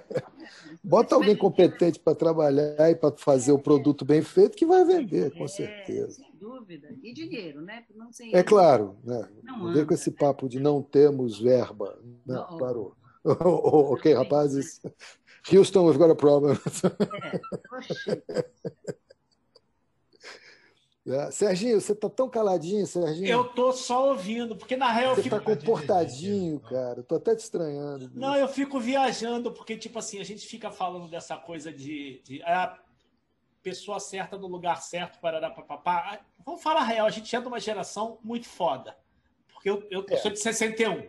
<laughs> Bota alguém competente para trabalhar e para fazer o produto bem feito que vai vender, com é, certeza. Sem dúvida. E dinheiro, né? Não é claro. Né? Não, não anda, com esse papo de não temos verba. Não, não parou. <laughs> ok, rapazes. Houston, we've got a problem. É, <laughs> É. Serginho, você tá tão caladinho, Serginho. Eu tô só ouvindo, porque na real você eu fico. Você tá comportadinho, cara. tô até te estranhando. Não, eu fico viajando, porque, tipo assim, a gente fica falando dessa coisa de. de a pessoa certa no lugar certo, para papapá. Vamos falar a real, a gente é de uma geração muito foda. Porque eu, eu, é. sou de 61.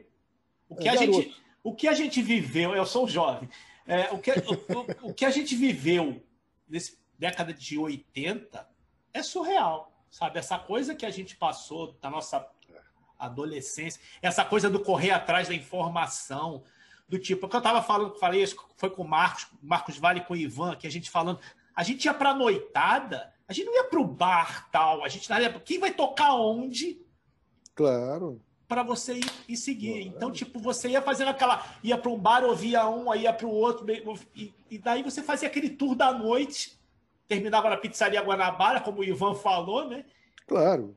O que, é, a gente, o que a gente viveu, eu sou jovem, é, o, que, o, o, o que a gente viveu nessa década de 80 é surreal, sabe? Essa coisa que a gente passou da nossa adolescência, essa coisa do correr atrás da informação, do tipo, que eu tava falando, falei isso, foi com o Marcos, Marcos Vale com o Ivan, que a gente falando, a gente ia pra noitada, a gente não ia pro bar tal, a gente não ia, quem vai tocar onde? Claro. Para você ir e seguir. Então, tipo, você ia fazendo aquela. ia para um bar, ouvia um, aí ia para o outro, e, e daí você fazia aquele tour da noite, terminava na pizzaria Guanabara, como o Ivan falou, né? Claro.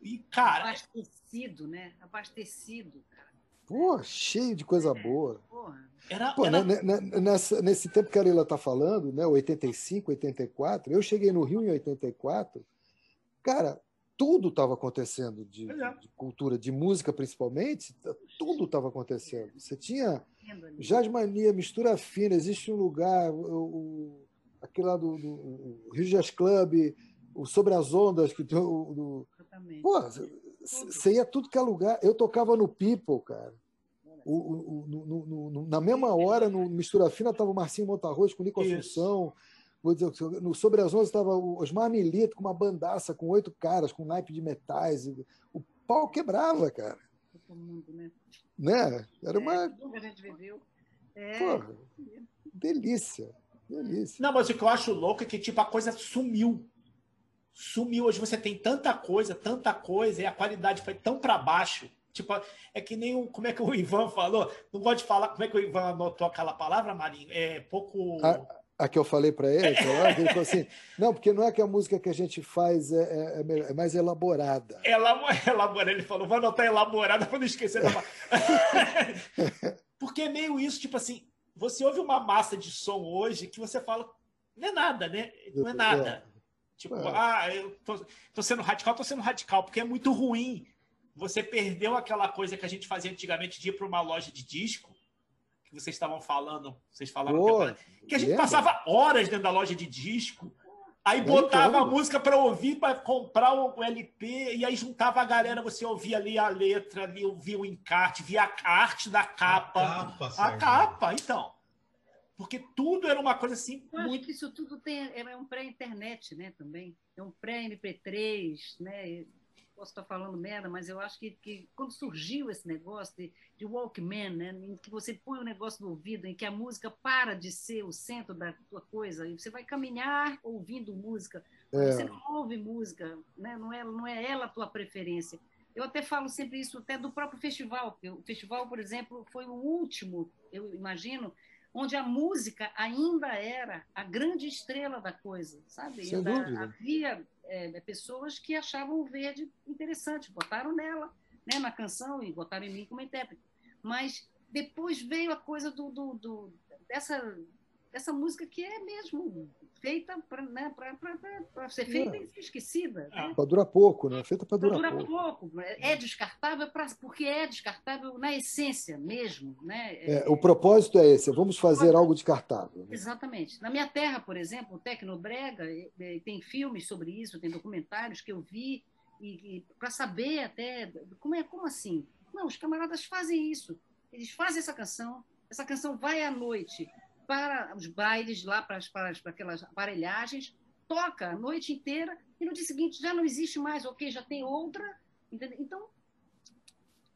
E, cara. Abastecido, né? Abastecido, cara. Pô, cheio de coisa é, boa. Porra. Era, Pô, era... né, né, nessa, nesse tempo que a Leila está falando, né, 85, 84, eu cheguei no Rio em 84, cara, tudo estava acontecendo de, é. de, cultura, de música principalmente, tudo estava acontecendo. Você tinha Jazz Mania, Mistura Fina, existe um lugar, o, o aquele lá do, do Rio Jazz Club, o Sobre as Ondas, que do, do... Pô, você ia tudo que é lugar. Eu tocava no People, cara. O, o, no, no, na mesma hora, no Mistura Fina, estava o Marcinho Montarroz com o Nico Assunção. Vou dizer, no Sobre as Ondas estava o Osmar Milito com uma bandaça com oito caras, com naipe de metais. O pau quebrava, cara. Todo mundo, né? né? Era uma. É, tudo que a gente viveu. É... Porra, delícia. Delícia. Não, mas o que eu acho louco é que tipo, a coisa sumiu. Sumiu. Hoje você tem tanta coisa, tanta coisa, e a qualidade foi tão para baixo. Tipo, é que nem o. Como é que o <laughs> Ivan falou? Não gosto de falar. Como é que o Ivan anotou aquela palavra, Marinho? É pouco. A, a que eu falei para ele, ele falou assim: não, porque não é que a música que a gente faz é, é, é, é mais elaborada. Elaborada. Ele falou, vou anotar elaborada para não esquecer. Da... <laughs> porque é meio isso, tipo assim, você ouve uma massa de som hoje que você fala, não é nada, né? Não é nada. É. Tipo, é. ah, eu tô, tô, sendo radical, tô sendo radical, porque é muito ruim. Você perdeu aquela coisa que a gente fazia antigamente de ir para uma loja de disco, que vocês estavam falando, vocês falaram que, que, a gente lembra? passava horas dentro da loja de disco, aí botava a música para ouvir, para comprar o LP, e aí juntava a galera, você ouvia ali a letra, ali, ouvia o encarte, via a arte da capa. A capa, a capa então. Porque tudo era uma coisa assim. Eu muito... acho que isso tudo tem, é um pré-internet, né? Também. É um pré-MP3, né? Posso estar falando merda, mas eu acho que, que quando surgiu esse negócio de, de Walkman, né? Em que você põe o negócio no ouvido, em que a música para de ser o centro da tua coisa, e você vai caminhar ouvindo música. É. Você não ouve música, né? Não é, não é ela a tua preferência. Eu até falo sempre isso até do próprio festival. O festival, por exemplo, foi o último, eu imagino, onde a música ainda era a grande estrela da coisa, sabe? Sem ainda havia é, pessoas que achavam o verde interessante, botaram nela, né, na canção e botaram em mim como intérprete. Mas depois veio a coisa do, do, do dessa dessa música que é mesmo feita para né, ser feita é. e ser esquecida. Né? Para durar pouco, né? Feita para durar, durar pouco. pouco. É descartável pra, porque é descartável na essência mesmo. Né? É, o propósito é esse, vamos fazer algo descartável. Né? Exatamente. Na minha terra, por exemplo, o Tecnobrega, tem filmes sobre isso, tem documentários que eu vi, e, e para saber até como é como assim. Não, os camaradas fazem isso. Eles fazem essa canção, essa canção vai à noite para os bailes lá, para, para, para aquelas aparelhagens, toca a noite inteira e no dia seguinte já não existe mais, ok, já tem outra. Entendeu? Então,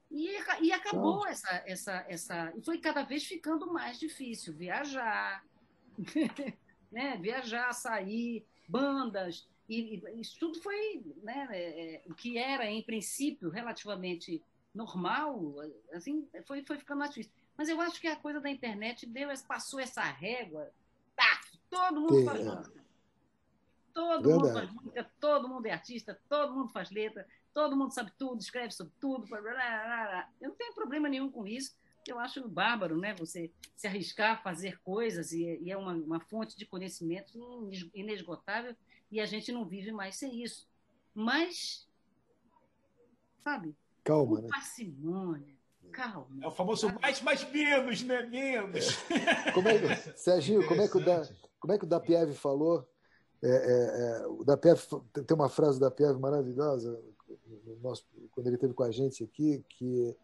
e, e acabou então... essa, essa, essa. E foi cada vez ficando mais difícil viajar, <laughs> né? viajar, sair, bandas. E, e isso tudo foi né, é, é, o que era, em princípio, relativamente normal, assim, foi, foi ficando mais difícil. Mas eu acho que a coisa da internet deu, passou essa régua. Tá, todo mundo faz é. música. Todo Verdade. mundo faz música, todo mundo é artista, todo mundo faz letra, todo mundo sabe tudo, escreve sobre tudo. Eu não tenho problema nenhum com isso. Eu acho bárbaro, né? Você se arriscar a fazer coisas e, e é uma, uma fonte de conhecimento inesgotável e a gente não vive mais sem isso. Mas, sabe? Calma, né? Parcimônia Calma. É o famoso mais, mais, menos, né? Menos. Como é, Serginho, como é que o da, como é que o da Pieve falou? É, é, é, o da Pieve, tem uma frase da Pieve maravilhosa, nosso, quando ele esteve com a gente aqui, que,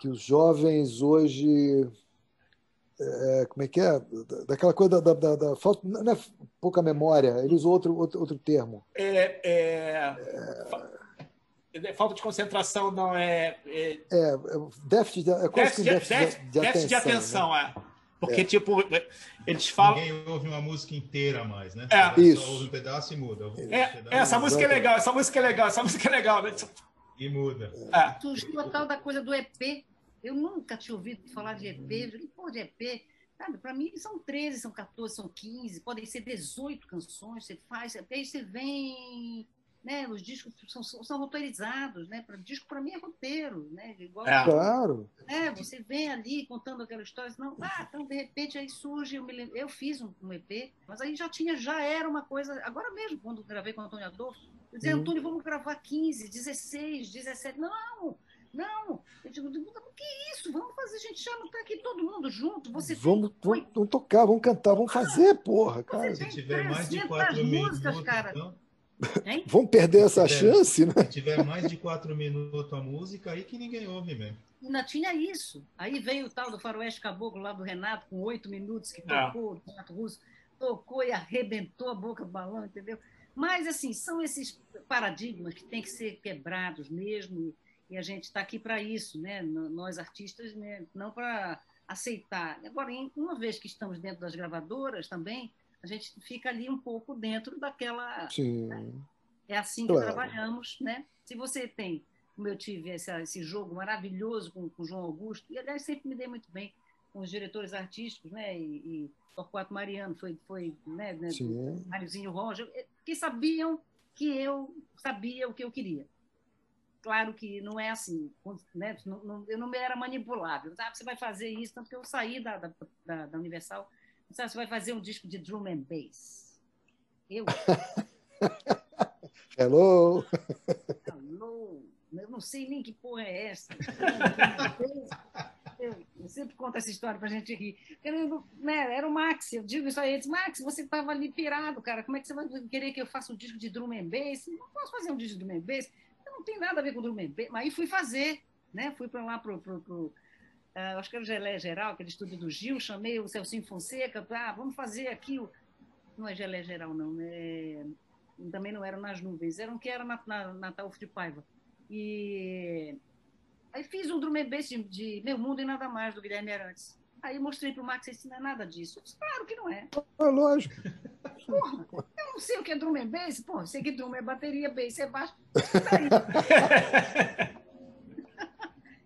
que os jovens hoje. É, como é que é? Daquela coisa da, da, da, falta. Não é pouca memória, ele usou outro, outro, outro termo. É, é... falta de concentração não é. É, é déficit de, é déficit, de, déficit, de, déficit de atenção. Né? é. Porque, é. tipo, eles falam. Ninguém ouve uma música inteira mais, né? É. Isso. Só ouve um pedaço e muda. É, pedaço essa música é legal, essa música é legal, essa música é legal. Né? E muda. É. Surgiu a tal da coisa do EP. Eu nunca tinha ouvido falar de EP. Eu falei, pô, de EP. Para mim são 13, são 14, são 15, podem ser 18 canções, você faz, aí você vem né? Os discos são, são roteirizados, né? Pra, disco para mim é roteiro, né? Igual, é. Claro. É, você vem ali contando aquela história, não, ah, então de repente aí surge, eu, me lembro, eu fiz um, um, EP, mas aí já tinha, já era uma coisa, agora mesmo, quando gravei com o Antônio Adolfo, eu dizia, hum. Antônio, vamos gravar 15, 16, 17, não, não, eu digo, o que é isso? Vamos fazer, a gente já não está aqui todo mundo junto. Você vamos, vamos, vamos, tocar, vamos cantar, vamos fazer, porra, cara. Se tiver mais de quatro minutos, cara. Então... Hein? <laughs> Vamos perder essa tiver, chance, né? Se tiver mais de quatro minutos a música, aí que ninguém ouve mesmo. Ainda tinha isso. Aí veio o tal do Faroeste Caboclo lá do Renato, com oito minutos, que ah. tocou, o Renato Russo, tocou e arrebentou a boca do balão, entendeu? Mas, assim, são esses paradigmas que têm que ser quebrados mesmo, e a gente está aqui para isso, né? Nós artistas, né? não para aceitar. Agora, uma vez que estamos dentro das gravadoras também, a gente fica ali um pouco dentro daquela. Sim. Né? É assim que claro. trabalhamos, né? Se você tem, como eu tive esse, esse jogo maravilhoso com, o João Augusto, e aliás sempre me dei muito bem com os diretores artísticos, né? E, e Torquato Mariano foi, foi né? né Máriozinho Roger, eh, que sabiam que eu sabia o que eu queria. Claro que não é assim, né? não, eu não era manipulável. Ah, você vai fazer isso, tanto que eu saí da, da, da Universal você vai fazer um disco de drum and bass. Eu? <laughs> Hello! Hello! Eu não sei nem que porra é essa. Eu, eu sempre conto essa história pra gente rir. Querendo, né, era o Max, eu digo isso a eles, Max, você estava ali pirado, cara, como é que você vai querer que eu faça um disco de drum and bass? Não posso fazer um disco de drum and bass, não tem nada a ver com drum and bass. Mas aí fui fazer, né, fui para lá pro, pro, pro uh, acho que era o Gelé Geral, aquele estúdio do Gil, chamei o Celcinho Fonseca, ah, vamos fazer aqui o... Não é Gelé Geral, não, né? também não eram nas nuvens, eram que era na, na, na Tauf de Paiva. E aí fiz um drum bass de, de Meu Mundo e Nada Mais, do Guilherme Arantes. Aí mostrei para o Max, disse, não é nada disso. Eu disse, claro que não é. É lógico. Porra, eu não sei o que é drum and bass. Porra, sei que drum é bateria, bass é baixo. <laughs>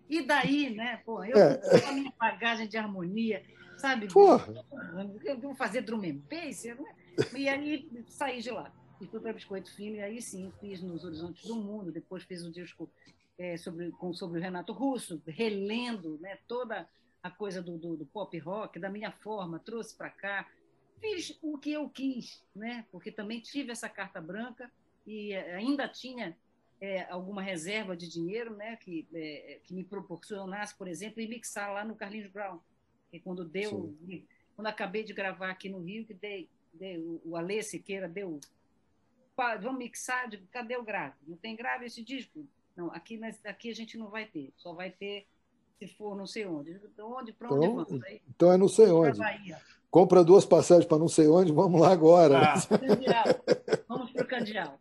E daí, né? Pô, eu é. com a minha bagagem de harmonia, sabe? Porra. Eu vou fazer drum and bass, né? E aí saí de lá. E fui para Biscoito Fino, e aí sim, fiz nos Horizontes do Mundo, depois fiz um disco é, sobre, com, sobre o Renato Russo, relendo né, toda a coisa do, do, do pop rock, da minha forma, trouxe para cá. Fiz o que eu quis, né? porque também tive essa carta branca e ainda tinha é, alguma reserva de dinheiro né, que, é, que me proporcionasse, por exemplo, e mixar lá no Carlinhos Brown. E quando deu, Sim. quando acabei de gravar aqui no Rio, que dei, dei o Alê Siqueira deu, vamos mixar, digo, cadê o grave? Não tem grave esse disco? Não, aqui, aqui a gente não vai ter, só vai ter se for não sei onde. Então, onde para onde então, vamos? Aí, então é não sei onde. Compra duas passagens para não sei onde, vamos lá agora. Ah. vamos para o Candial.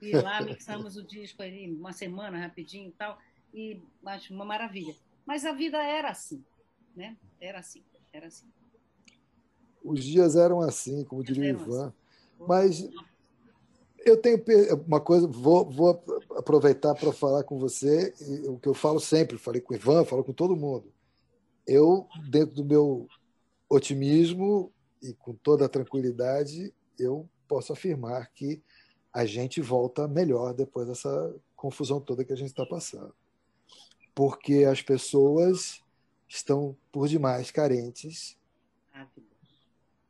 E lá mixamos o disco ali uma semana rapidinho e tal, e acho uma maravilha. Mas a vida era assim, né? Era assim, era assim. Os dias eram assim, como diria o Ivan. Assim. Mas eu tenho uma coisa, vou, vou aproveitar para falar com você o que eu falo sempre, falei com o Ivan, falo com todo mundo. Eu, dentro do meu otimismo e com toda a tranquilidade, eu posso afirmar que a gente volta melhor depois dessa confusão toda que a gente está passando. Porque as pessoas estão por demais carentes,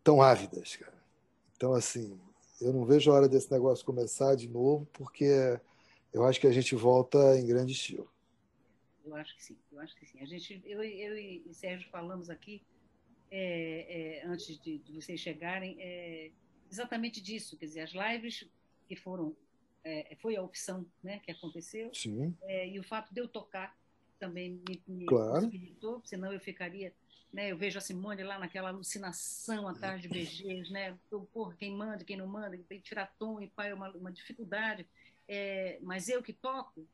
tão ávidas, cara. Então, assim, eu não vejo a hora desse negócio começar de novo, porque eu acho que a gente volta em grande estilo. Eu acho que sim, eu acho que sim. A gente, eu, eu e Sérgio falamos aqui é, é, antes de, de, vocês chegarem é, exatamente disso, quer dizer, as lives que foram é, foi a opção né, que aconteceu. É, e o fato de eu tocar também me, me claro. possibilitou, senão eu ficaria. Né, eu vejo a Simone lá naquela alucinação atrás de BGs, né? Porra, quem manda, quem não manda, tem que tirar tom e pai, é uma, uma dificuldade. É, mas eu que toco,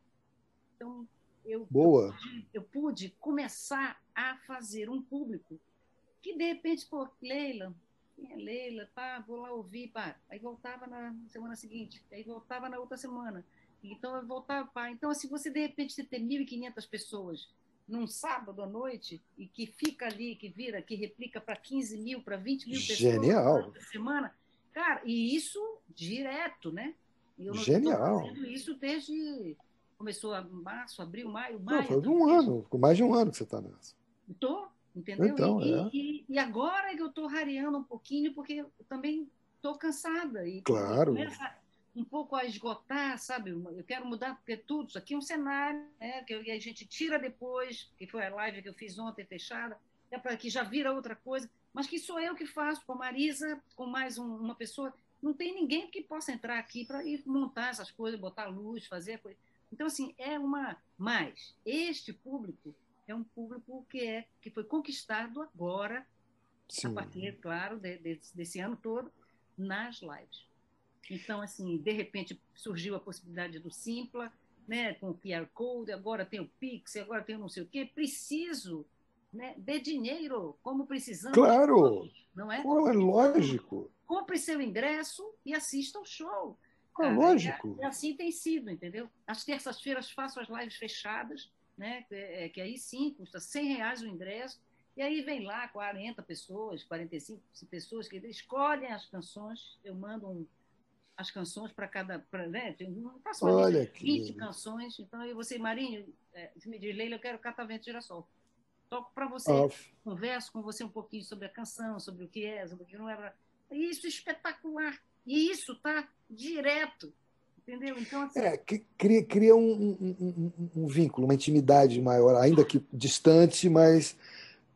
Então, eu, Boa. Eu, pude, eu pude começar a fazer um público que, de repente, pô, Leila, é Leila, pá, vou lá ouvir, pá. Aí voltava na semana seguinte, aí voltava na outra semana. Então, eu voltava, pá. Então, assim, você, de repente, você ter 1.500 pessoas num sábado à noite e que fica ali, que vira, que replica para 15 mil, para 20 mil pessoas Genial. por semana. Cara, e isso direto, né? Eu não Genial. fazendo isso desde. Começou a março, abril, maio, maio. Não, faz um ano, com mais de um ano que você está nessa. Estou, entendeu? Então, e, é. e, e, agora que eu estou rareando um pouquinho, porque eu também estou cansada. E claro. Começa um pouco a esgotar, sabe? Eu quero mudar, porque tudo, isso aqui é um cenário, né? Que a gente tira depois, que foi a live que eu fiz ontem fechada, é para que já vira outra coisa, mas que sou eu que faço, com a Marisa, com mais um, uma pessoa. Não tem ninguém que possa entrar aqui para ir montar essas coisas, botar luz, fazer coisa. Então, assim, é uma. Mas este público é um público que, é, que foi conquistado agora, Sim. a partir, claro, de, de, desse ano todo, nas lives. Então, assim, de repente surgiu a possibilidade do Simpla, né, com o QR Code, agora tem o Pix, agora tem o não sei o quê. Preciso né, de dinheiro, como precisamos. Claro! Não é? Pô, é lógico. Compre seu ingresso e assista ao show. É lógico. E, assim tem sido, entendeu? Às terças-feiras faço as lives fechadas, né? Que, que aí sim custa 100 reais o ingresso. E aí vem lá 40 pessoas, 45 pessoas que escolhem as canções. Eu mando um, as canções para cada. Pra, né? Eu faço uma Olha lista de 20 canções. Então, aí você, Marinho, é, me diz, Leila, eu quero Catavento Girassol. Toco para você, Off. converso com você um pouquinho sobre a canção, sobre o que é, sobre o que não é. Isso é espetacular. E isso tá direto. Entendeu? Então, assim... É, cria, cria um, um, um, um, vínculo, uma intimidade maior, ainda que distante, mas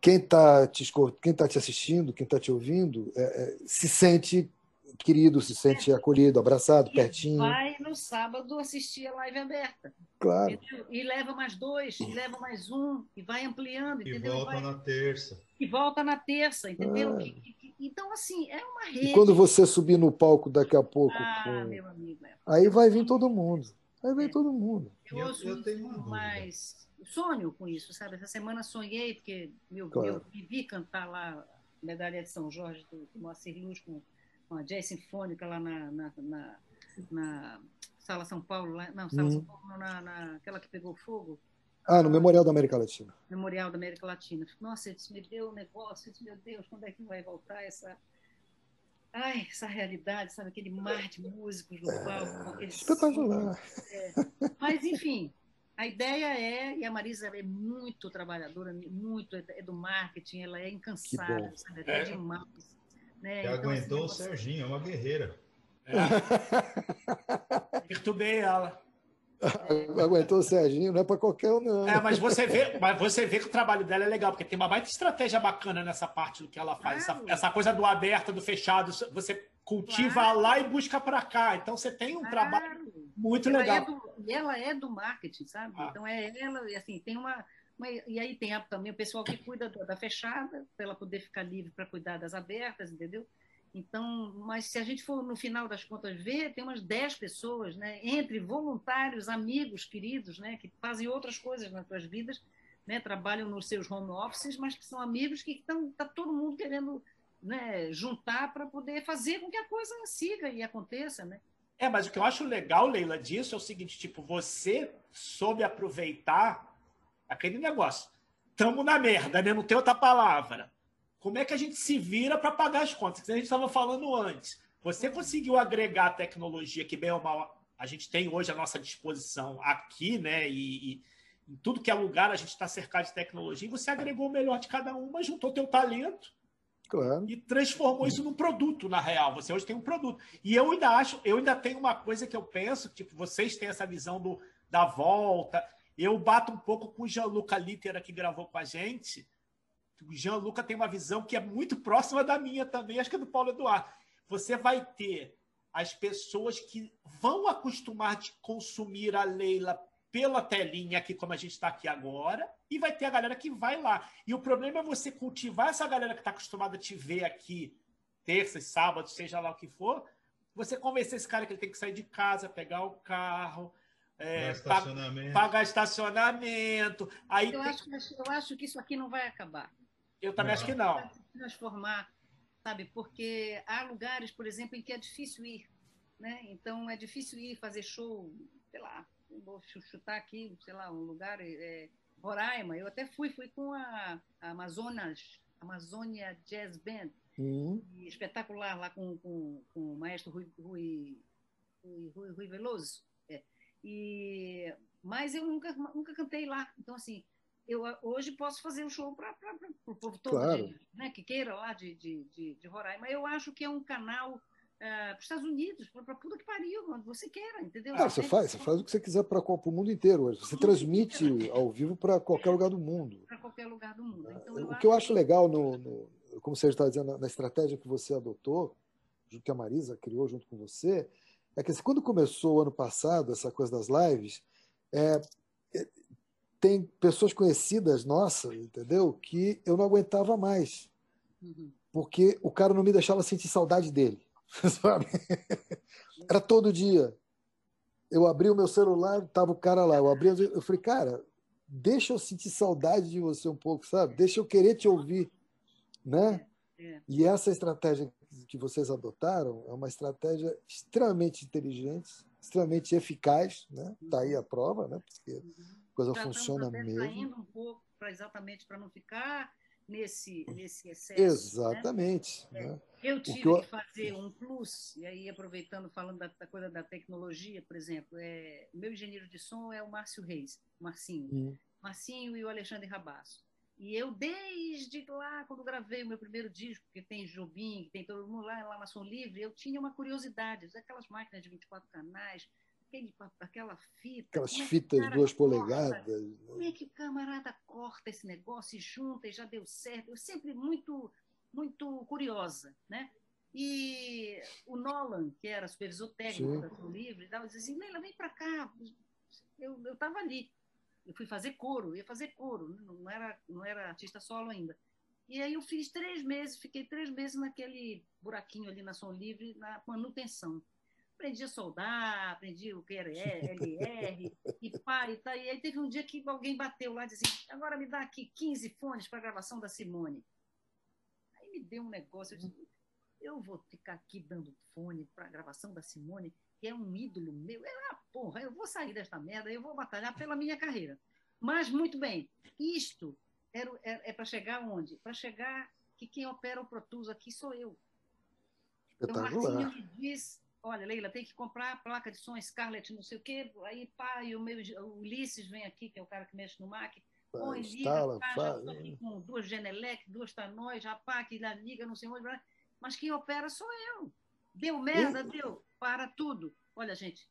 quem está te, quem tá te assistindo, quem está te ouvindo, é, é, se sente querido, se sente acolhido, abraçado, e pertinho. Vai no sábado assistir a live aberta. Claro. Entendeu? E leva mais dois, e leva mais um, e vai ampliando. E entendeu? volta vai... na terça. E volta na terça, entendeu? E, então, assim, é uma rede. E quando você subir no palco daqui a pouco, ah, com... meu amigo, é. aí vai vir todo mundo. Aí vem É. todo mundo. Eu, Eu- ouço eu tenho uma mais sonho com isso, sabe? Essa semana sonhei, porque meu, Claro. meu me vi cantar lá Medalha de São Jorge do, do Moacir Luz com, com a Jazz Sinfônica lá na, na, na, na Sala São Paulo, lá, não, Sala Uhum. São Paulo, não, na, na, aquela que pegou fogo, Ah, no Memorial da América Latina. Memorial da América Latina. Nossa, isso me deu um negócio, eu disse, meu Deus, quando é que vai voltar essa. Ai, essa realidade, sabe? Aquele mar de músicos no palco. com aquele Espetacular. Mas, enfim, a ideia é, e a Marisa é muito trabalhadora, muito, é do marketing, ela é incansável, sabe? É demais. Né? Então, aguentou o assim, Serginho, é uma guerreira. Perturbei ela. <laughs> Aguentou o Serginho, não é para qualquer um, não. É, mas você vê, mas você vê que o trabalho dela é legal, porque tem uma baita estratégia bacana nessa parte do que ela faz. Essa, essa coisa do aberto, do fechado, você cultiva Claro. lá e busca para cá. Então você tem um trabalho claro. muito ela legal. É do, e ela é do marketing, sabe? Ah. Então é ela, e assim, tem uma, uma- E aí tem a- também o pessoal que cuida da, da fechada, para ela poder ficar livre para cuidar das abertas, entendeu? Então, mas se a gente for no final das contas ver, tem umas 10 pessoas, né, entre voluntários, amigos, queridos, né, que fazem outras coisas nas suas vidas, né, trabalham nos seus home offices, mas que são amigos que estão tá todo mundo querendo, né, juntar para poder fazer com que a coisa siga e aconteça, né? É, mas o que eu acho legal, Leila, disso é o seguinte: tipo, você soube aproveitar aquele negócio. Tamo na merda, né? Não tem outra palavra. Como é que a gente se vira para pagar as contas? Que a gente estava falando antes. Você conseguiu agregar a tecnologia que, bem ou mal, a gente tem hoje à nossa disposição aqui, né? E, e em tudo que é lugar a gente está cercado de tecnologia. E você agregou o melhor de cada uma, juntou teu talento Claro. e transformou isso num produto, na real. Você hoje tem um produto. E eu ainda acho, eu ainda tenho uma coisa que eu penso, tipo, vocês têm essa visão do, da volta. Eu bato um pouco com o Gianluca Littera, que gravou com a gente. O Gianluca tem uma visão que é muito próxima da minha também, acho que é do Paulo Eduardo. Você vai ter as pessoas que vão acostumar de consumir a Leila pela telinha, aqui como a gente está aqui agora, e vai ter a galera que vai lá. E o problema é você cultivar essa galera que está acostumada a te ver aqui terças, sábados, seja lá o que for, você convencer esse cara que ele tem que sair de casa, pegar o carro, é, estacionamento. pagar estacionamento. Aí eu, acho, eu acho que isso aqui não vai acabar. Eu também acho que não. Transformar, sabe? Porque há lugares, por exemplo, em que é difícil ir. Né? Então, é difícil ir fazer show, sei lá, vou chutar aqui, sei lá, um lugar, é, Roraima. Eu até fui, fui com a, a Amazonas, Amazônia Jazz Band, uhum. espetacular lá com, com, com o maestro Rui, Rui, Rui, Rui Veloso. E, mas eu nunca, nunca cantei lá. Então, assim, eu hoje posso fazer um show para o povo todo, claro. de, né, que queira lá de, de, de, de Roraima. Eu acho que é um canal uh, para os Estados Unidos, para tudo que pariu, onde você queira, entendeu? Ah, você, faz, você faz o que você quiser para o mundo inteiro hoje. Você transmite ao vivo para qualquer lugar do mundo. Para qualquer lugar do mundo. Então, o que eu acho legal, no, no como você está dizendo, na estratégia que você adotou, que a Marisa criou junto com você, é que assim, quando começou o ano passado, essa coisa das lives, é, tem pessoas conhecidas nossas, entendeu? Que eu não aguentava mais. Uhum. Porque o cara não me deixava sentir saudade dele. <laughs> Sabe? Era todo dia. Eu abri o meu celular, tava o cara lá. Eu abri, eu falei, cara, deixa eu sentir saudade de você um pouco, sabe? Deixa eu querer te ouvir, né? É, é. E essa estratégia que vocês adotaram é uma estratégia extremamente inteligente, extremamente eficaz, né? Está aí a prova, né? Porque a coisa funciona mesmo. Saindo um pouco para exatamente para não ficar nesse nesse excesso. Né? Exatamente. Né? É. Eu tive que, eu... que, fazer um plus e aí aproveitando falando da, da coisa da tecnologia, por exemplo, é, meu engenheiro de som é o Márcio Reis, Marcinho, hum. Marcinho e o Alexandre Rabasso. E eu, desde lá, quando gravei o meu primeiro disco, que tem Jobim, que tem todo mundo lá, lá na Som Livre, eu tinha uma curiosidade, aquelas máquinas de 24 canais, aquele, aquela fita. Aquelas fitas duas polegadas. Né? Como é que o camarada corta esse negócio e junta e já deu certo? Eu sempre muito, muito curiosa, né? E o Nolan, que era supervisor técnico Sim. da Som Livre, dava dizia assim, Leila, vem para cá. Eu estava ali eu fui fazer coro, ia fazer coro, né? não era, não era artista solo ainda. E aí eu fiz três meses, fiquei três meses naquele buraquinho ali na Som Livre, na manutenção. Aprendi a soldar, aprendi o que era LR, e pá, e tá. E aí teve um dia que alguém bateu lá e disse assim, agora me dá aqui 15 fones para a gravação da Simone. Aí me deu um negócio, eu disse, eu vou ficar aqui dando fone para a gravação da Simone que é um ídolo meu. Eu, ah, porra, eu vou sair desta merda, eu vou batalhar pela minha carreira. Mas, muito bem, isto é, é, é para chegar onde? Para chegar que quem opera o Pro Tools aqui sou eu. Então, Marcinho me diz, olha, Leila, tem que comprar a placa de som Scarlett, não sei o quê. Aí, pá, e o meu o Ulisses vem aqui, que é o cara que mexe no Mac. Põe, liga, pá, já estou aqui com duas Genelec, duas Tanóis, já pá, que liga, não sei onde. Mas quem opera sou eu. Deu merda, eu... deu. Para tudo. Olha, gente,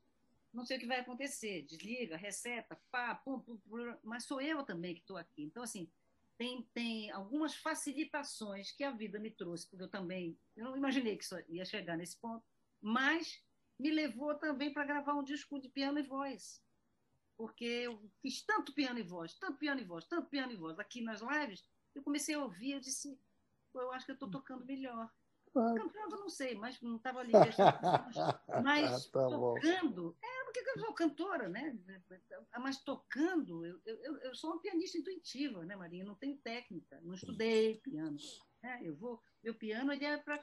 não sei o que vai acontecer. Desliga, reseta, pá, pum, pum, pum, mas sou eu também que estou aqui. Então, assim, tem, tem algumas facilitações que a vida me trouxe, porque eu também, eu não imaginei que isso ia chegar nesse ponto, mas me levou também para gravar um disco de piano e voz. Porque eu fiz tanto piano e voz, tanto piano e voz, tanto piano e voz. Aqui nas lives, eu comecei a ouvir, eu disse, eu acho que eu estou tocando melhor. Cantando, não sei, mas não estava ali. <laughs> Mas tá tocando, é porque eu sou cantora, né? Mas tocando, eu, eu, eu sou uma pianista intuitiva, né, Maria? Não tenho técnica, não estudei piano. Né? Eu vou, meu piano ele é para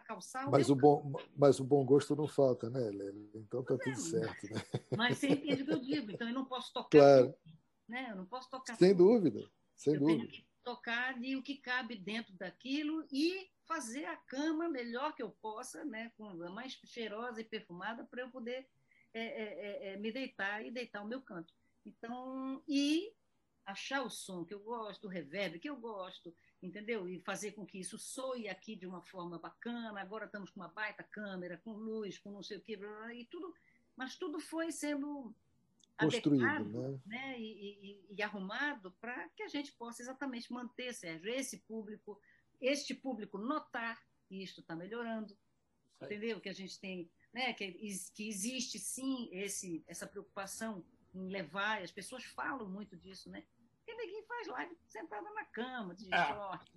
calçar o mas o bom Mas o bom gosto não falta, né, Helena? Então tá tudo é, certo, né? Mas você <laughs> entende o que eu digo, então eu não posso tocar. Claro. Tudo, né? Eu não posso tocar. Sem tudo. dúvida, sem eu dúvida. Tenho que tocar ali o que cabe dentro daquilo e fazer a cama melhor que eu possa, né, com a mais cheirosa e perfumada, para eu poder é, é, é, é, me deitar e deitar o meu canto. Então, e achar o som que eu gosto, o reverb que eu gosto, entendeu? E fazer com que isso soe aqui de uma forma bacana. Agora estamos com uma baita câmera, com luz, com não sei o quê, e tudo, mas tudo foi sendo construído, adequado, né? né? E, e, e arrumado para que a gente possa exatamente manter, Sérgio, esse público este público notar que isto está melhorando, entendeu? Que a gente tem, né, que, que existe sim esse, essa preocupação em levar, as pessoas falam muito disso, né? Porque ninguém faz live sentada na cama, de ah. short.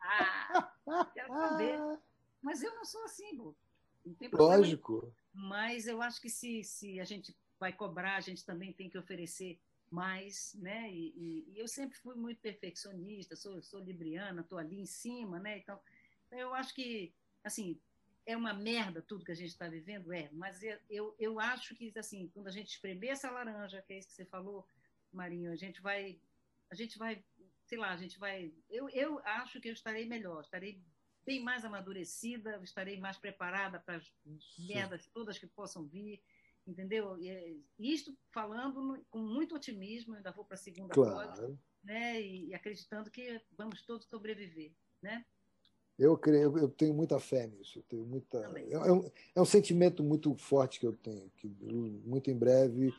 Ah, quero saber. Mas eu não sou assim, Não tem problema. Lógico. Mas eu acho que se, se a gente vai cobrar, a gente também tem que oferecer mais, né? E, e, e eu sempre fui muito perfeccionista, sou, sou libriana, estou ali em cima, né? Então, eu acho que, assim, é uma merda tudo que a gente está vivendo, é, mas eu, eu acho que, assim, quando a gente espremer essa laranja, que é isso que você falou, Marinho, a gente vai, a gente vai, sei lá, a gente vai, eu, eu acho que eu estarei melhor, estarei bem mais amadurecida, estarei mais preparada para as merdas todas que possam vir, entendeu? E, isto falando com muito otimismo, ainda vou para a segunda claro. né? E, e, acreditando que vamos todos sobreviver, né? Eu creio, eu tenho muita fé nisso. Tenho muita. É, é, um, é um sentimento muito forte que eu tenho, que muito em breve,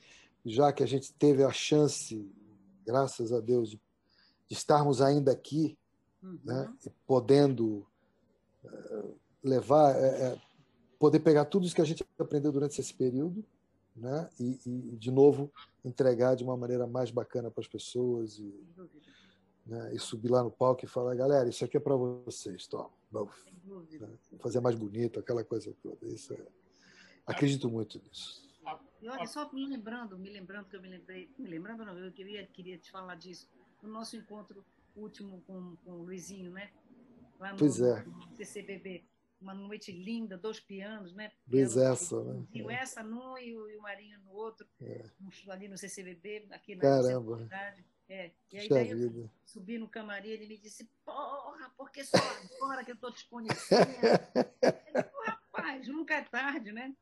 já que a gente teve a chance, graças a Deus, de, de estarmos ainda aqui, uhum. né? podendo uh, levar, uh, poder pegar tudo isso que a gente aprendeu durante esse período né? E, e, de novo entregar de uma maneira mais bacana para as pessoas e, né? e subir lá no palco e falar galera isso aqui é para vocês toma né? fazer mais bonito aquela coisa toda isso é... acredito muito nisso e olha só me lembrando me lembrando que eu me lembrei me lembrando não eu queria queria te falar disso no nosso encontro último com, com o Luizinho né lá no, pois é. no CCBB uma noite linda, dois pianos, né? Luiz essa, né? E essa num e o, e o Marinho no outro, é. ali no CCBB, aqui na Caramba. É. E aí daí eu subi no camarim, ele me disse, porra, porque só agora que eu estou te conhecendo? <laughs> rapaz, nunca é tarde, né?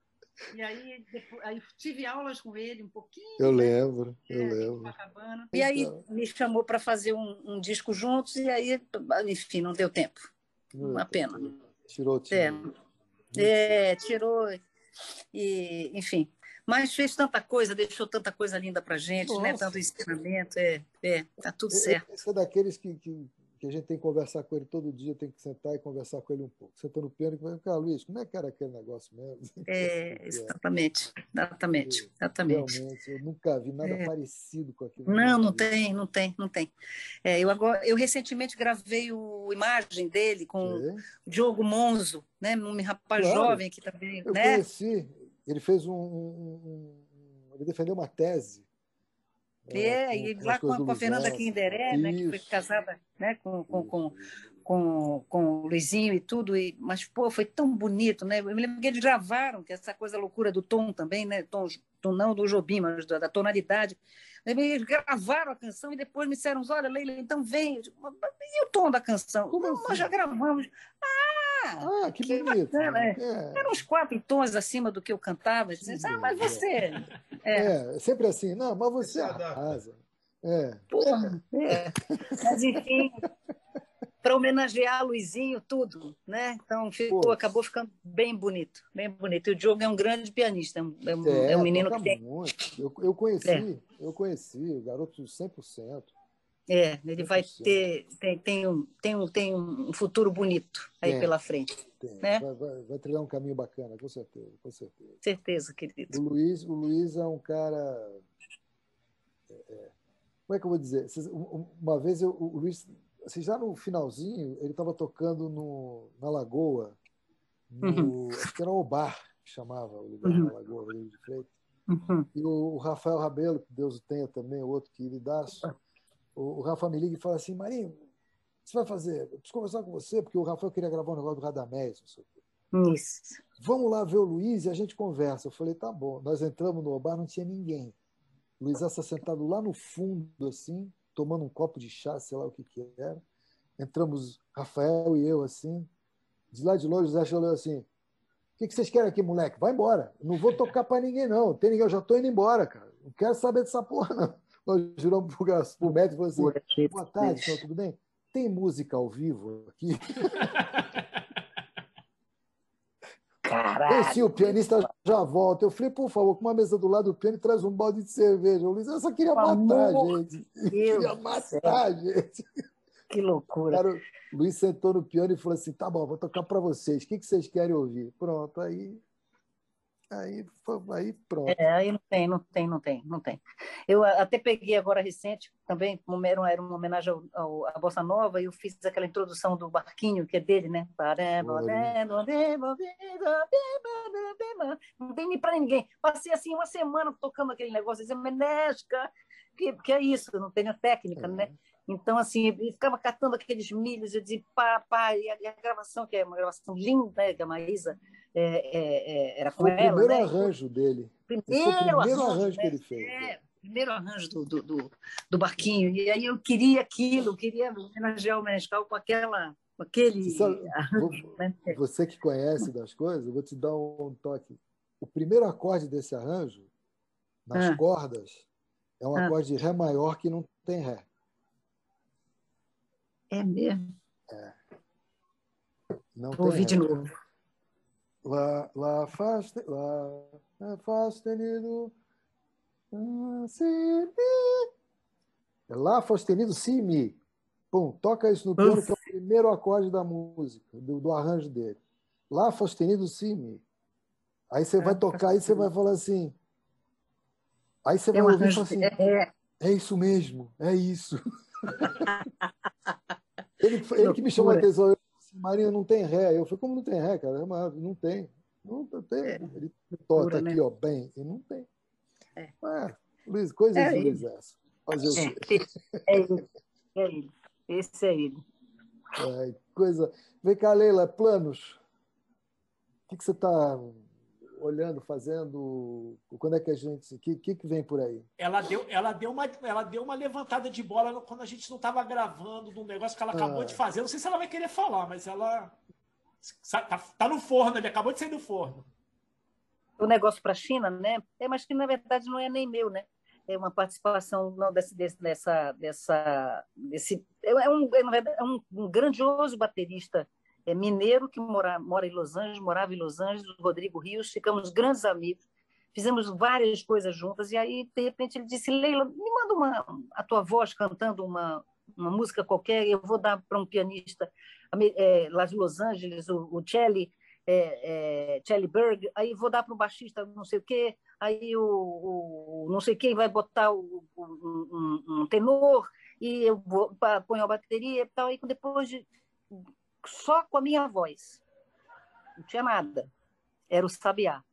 E aí, depois, aí tive aulas com ele um pouquinho. Eu né? lembro, eu é, lembro. E aí então. me chamou para fazer um, um, disco juntos, e aí, enfim, não deu tempo. Uma pena. Tirou o time. É, é, tirou. E, enfim. Mas fez tanta coisa, deixou tanta coisa linda pra gente, né? Tanto ensinamento. É, é, tá tudo certo. Esse é daqueles que, que que a gente tem que conversar com ele todo dia, tem que sentar e conversar com ele um pouco. Senta no piano e fala, cara, Luiz, como é que era aquele negócio mesmo? É, <laughs> <laughs> exatamente, exatamente, exatamente. Realmente, eu nunca vi nada é. parecido com aquilo. Não, não tem, não tem, não tem. É, eu, agora, eu recentemente gravei o imagem dele com é. o Diogo Monzo, né, um rapaz claro, jovem que também... Eu né? conheci, ele fez um, um, um ele defendeu uma tese é, é e lá com, com a Fernanda Kinderé, né, que foi casada né, com, com, com, com, com o Luizinho e tudo, e, mas, pô, foi tão bonito, né? Eu me lembro que eles gravaram, que essa coisa loucura do tom também, né? Tom, tom não do Jobim, mas da, da tonalidade. Eles gravaram a canção e depois me disseram, olha, Leila, então vem. E o tom da canção? Como assim? Nós já gravamos. Ah, ah que, que bonito. Bacana, é. É. Eram uns quatro tons acima do que eu cantava. Dizia, ah, mas você... É. é, sempre assim. Não, mas você arrasa. É. Porra, é. Mas, enfim, para homenagear Luizinho, tudo, né? Então ficou, acabou ficando bem bonito, bem bonito. E o Diogo é um grande pianista, é um, é, é um menino que tem... Muito. Eu, eu conheci, é. eu conheci, o garoto 100%. É, ele 100%. vai ter, tem, tem, um, tem, um, tem um futuro bonito aí tem, pela frente. Tem. Né? Vai, vai, vai, trilhar um caminho bacana, com certeza, com certeza. Certeza, querido. O Luiz, o Luiz é um cara... É, é como é que eu vou dizer? Uma vez eu, o Luiz assim, já no finalzinho, ele estava tocando no, na Lagoa, no, uhum. acho que era o Bar, que chamava o lugar uhum. na Lagoa, Rodrigo de Freitas. Uhum. E o, o, Rafael Rabelo, que Deus o tenha também, outro queridaço, o, o Rafa me liga e fala assim, Marinho, você vai fazer? Eu preciso conversar com você, porque o Rafael queria gravar um negócio do Radamés, não sei o quê. Isso. Vamos lá ver o Luiz e a gente conversa. Eu falei, tá bom. Nós entramos no bar, não tinha ninguém. O Luiz está sentado lá no fundo, assim, tomando um copo de chá, sei lá o que que era. Entramos, Rafael e eu, assim. De lá de longe, o Zé falou assim: O que, que vocês querem aqui, moleque? Vai embora. Não vou tocar para ninguém, não. Tem ninguém, eu já estou indo embora, cara. Não quero saber dessa porra, não. Nós juramos pro, pro médico e falou assim: Boa tarde, senhor, tudo bem? Tem música ao vivo aqui? <laughs> Caralho. sim, o pianista já volta. Eu falei, por favor, com uma mesa do lado do piano e traz um balde de cerveja. O Luiz, eu só queria matar a gente. <laughs> Deus queria matar a gente. Que loucura. Cara, o Luiz sentou no piano e falou assim: tá bom, vou tocar para vocês. O que, que vocês querem ouvir? Pronto, aí. Aí, aí pronto. É, aí não tem, não tem, não tem, não tem. Eu até peguei agora recente, também, era, uma homenagem ao, à Bossa Nova, e eu fiz aquela introdução do Barquinho, que é dele, né? Não tem nem para ninguém. Passei assim uma semana tocando aquele negócio, dizendo, Menesca, que, que é isso, não tem técnica, é. né? Então, assim, ele ficava catando aqueles milhos, eu dizia, pá, pá, e a, e a gravação, que é uma gravação linda, né, que a Maísa é, é, é, era com foi ela. O primeiro né? arranjo dele. Primeiro, o primeiro arranjo, arranjo que ele fez. É, primeiro arranjo do, do, do, do, Barquinho. E aí eu queria aquilo, queria homenagear o Menescal com aquela. Com aquele sabe, arranjo, né? Você que conhece das coisas, eu vou te dar um toque. O primeiro acorde desse arranjo, nas ah. cordas, é um ah. acorde de Ré maior que não tem Ré. É mesmo? É. Vou ouvir de novo. Lá, lá, fá, lá, fá sustenido, si, mi. É lá, fá sustenido, si, mi. Pum, toca isso no piano, que é o primeiro acorde da música, do, do arranjo dele. Lá, fá sustenido, si, mi. Aí você vai tocar, aí você vai falar assim. Aí você vai ouvir e assim: é, é isso mesmo, é isso. <laughs> ele, ele que me chamou a atenção. Marina não tem ré. Eu falei, como não tem ré, cara? Não tem. Não tem. É. Ele toca aqui, né? ó, bem. E não tem. É. é Luiz, coisas é Luiz essa. Fazer o quê? <laughs> É ele. É ele. Esse é ele. É, coisa. Vem cá, Leila, planos. O que, que você está olhando, fazendo? Quando é que a gente. O que, que, que vem por aí? Ela deu, ela, deu uma, ela deu uma levantada de bola quando a gente não estava gravando de um negócio que ela acabou ah. de fazer. Não sei se ela vai querer falar, mas ela. Tá, tá no forno, ele acabou de sair do forno. O negócio para a China, né? É, mas que na verdade não é nem meu, né? É uma participação não desse, desse dessa, dessa, desse é um, é um, um grandioso baterista é mineiro que mora, mora em Los Angeles, morava em Los Angeles, Rodrigo Rios, ficamos grandes amigos, fizemos várias coisas juntas, e aí, de repente, ele disse, Leila, me manda uma, a tua voz cantando uma, uma música qualquer, eu vou dar para um pianista é, lá de Los Angeles, o, o Chelly, é, é, Berg, aí vou dar para um baixista não sei o quê, aí o, o não sei quem vai botar o, o um, um, tenor, e eu vou, ponho a bateria e tal, e depois de só com a minha voz. Não tinha nada. Era o Sabiá,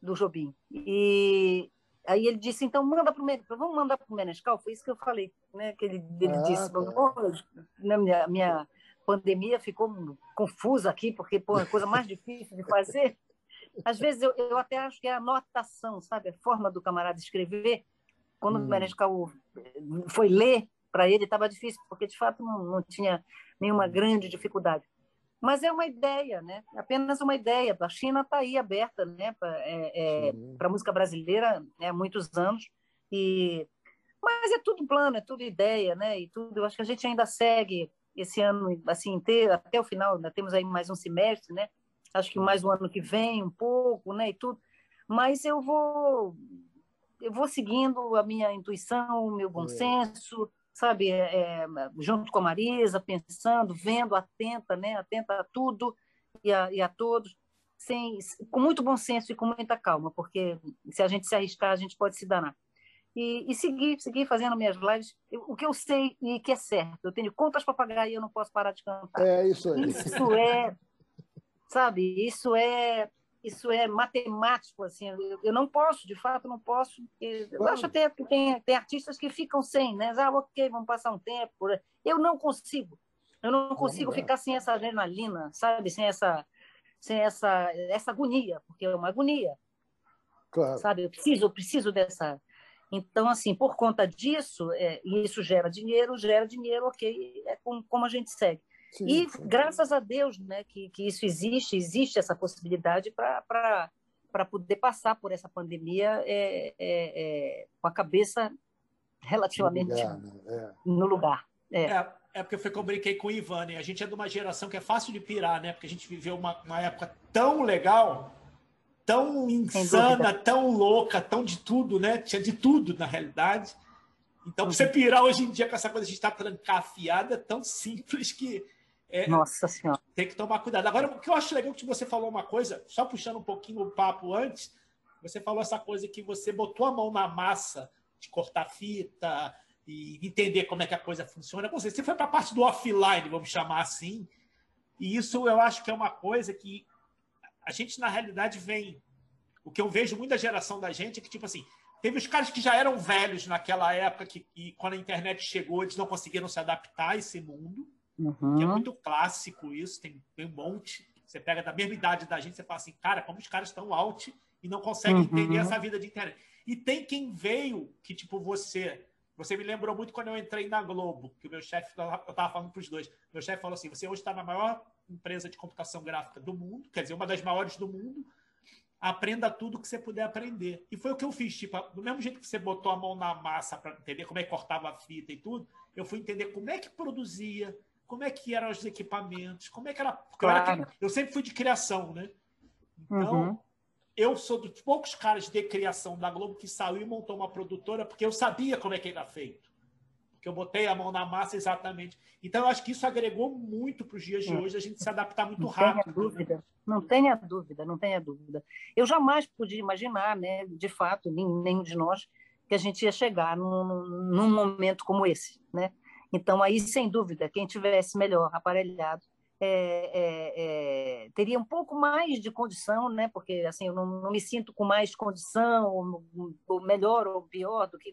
do Jobim. E aí ele disse, então manda para o vamos mandar para o Menescal? Foi isso que eu falei, né? Que ele, ele ah, disse, tá. na minha, minha pandemia ficou confusa aqui, porque pô, é a coisa mais difícil de fazer. Às vezes eu, eu até acho que é a anotação, sabe? A forma do camarada escrever. Quando hum. o Menescal foi ler, para ele estava difícil, porque de fato não, não tinha nenhuma grande dificuldade. Mas é uma ideia, né? Apenas uma ideia. A China está aí aberta, né, para é, é, a música brasileira né, há muitos anos e mas é tudo plano, é tudo ideia, né? E tudo. Eu acho que a gente ainda segue esse ano assim inteiro até o final. Ainda temos aí mais um semestre, né? Acho que mais um ano que vem, um pouco, né? E tudo. Mas eu vou eu vou seguindo a minha intuição, o meu bom é. senso sabe, é, junto com a Marisa, pensando, vendo, atenta, né, atenta a tudo e a, e a todos, sem, com muito bom senso e com muita calma, porque se a gente se arriscar, a gente pode se danar. E, e seguir, seguir fazendo minhas lives, eu, o que eu sei e que é certo, eu tenho contas para pagar e eu não posso parar de cantar. É isso aí. Isso é, sabe, isso é isso é matemático, assim, eu, não posso, de fato, não posso. Eu acho até que tem, tem artistas que ficam sem, né? Ah, ok, vamos passar um tempo. Eu não consigo. Eu não consigo ficar sem essa adrenalina, sabe? Sem essa, sem essa, essa agonia, porque é uma agonia. Claro. Sabe? Eu preciso, eu preciso dessa. Então, assim, por conta disso, é, isso gera dinheiro, gera dinheiro, ok, é como, como a gente segue. Sim, e sim. graças a Deus né, que, que isso existe, existe essa possibilidade para poder passar por essa pandemia é, é, é, com a cabeça relativamente no lugar. Né? É. No lugar. É. é. é. porque foi que eu brinquei com o Ivan, né? A gente é de uma geração que é fácil de pirar, né? Porque a gente viveu uma, uma época tão legal, tão insana, tão louca, tão de tudo, né? Tinha de tudo, na realidade. Então, para você pirar hoje em dia com essa coisa de estar trancafiada, é tão simples que É, Nossa Senhora. Tem que tomar cuidado. Agora, o que eu acho legal é que você falou uma coisa, só puxando um pouquinho o papo antes, você falou essa coisa que você botou a mão na massa de cortar fita e entender como é que a coisa funciona. Você foi para a parte do offline, vamos chamar assim. E isso eu acho que é uma coisa que a gente, na realidade, vem. O que eu vejo muita geração da gente é que, tipo assim, teve os caras que já eram velhos naquela época, que, e quando a internet chegou, eles não conseguiram se adaptar a esse mundo. Uhum. Que é muito clássico isso, tem, tem um monte. Você pega da mesma idade da gente, você fala assim, cara, como os caras estão out e não conseguem uhum. entender essa vida de internet. E tem quem veio que, tipo, você. Você me lembrou muito quando eu entrei na Globo, que o meu chefe, eu estava falando para os dois. Meu chefe falou assim: você hoje está na maior empresa de computação gráfica do mundo, quer dizer, uma das maiores do mundo. Aprenda tudo que você puder aprender. E foi o que eu fiz. Tipo, do mesmo jeito que você botou a mão na massa para entender como é que cortava a fita e tudo, eu fui entender como é que produzia, como é que eram os equipamentos, como é que era. Claro. Eu, era, eu sempre fui de criação, né? Então, uhum eu sou dos poucos caras de criação da Globo que saiu e montou uma produtora porque eu sabia como é que era feito. Porque eu botei a mão na massa exatamente. Então, eu acho que isso agregou muito para os dias de hoje, a gente se adaptar muito não rápido. Tenha dúvida, né? Não tenha dúvida, não tenha dúvida. Eu jamais podia imaginar, né, de fato, nenhum de nós, que a gente ia chegar num, num momento como esse. Né? Então, aí, sem dúvida, quem tivesse melhor aparelhado é, é, é, teria um pouco mais de condição, né? Porque assim eu não, não me sinto com mais condição, ou, ou, melhor ou pior do que,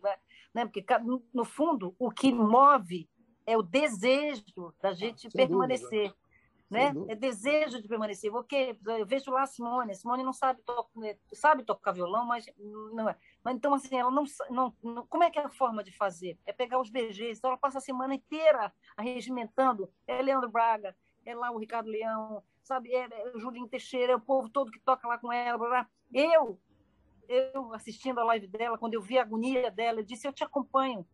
né? Porque no, fundo o que move é o desejo da gente Sem permanecer. Dúvida. Né? É desejo de permanecer. Porque eu vejo lá a Simone, a Simone não sabe, to né, sabe tocar violão, mas não é. Mas então, assim, ela não, não, não, Como é que é a forma de fazer? É pegar os BGs. Então, ela passa a semana inteira arregimentando. É Leandro Braga, é lá o Ricardo Leão, sabe? É, é o Julinho Teixeira, é o povo todo que toca lá com ela. Blá, blá. Eu, eu assistindo a live dela, quando eu vi a agonia dela, eu disse: Eu te acompanho.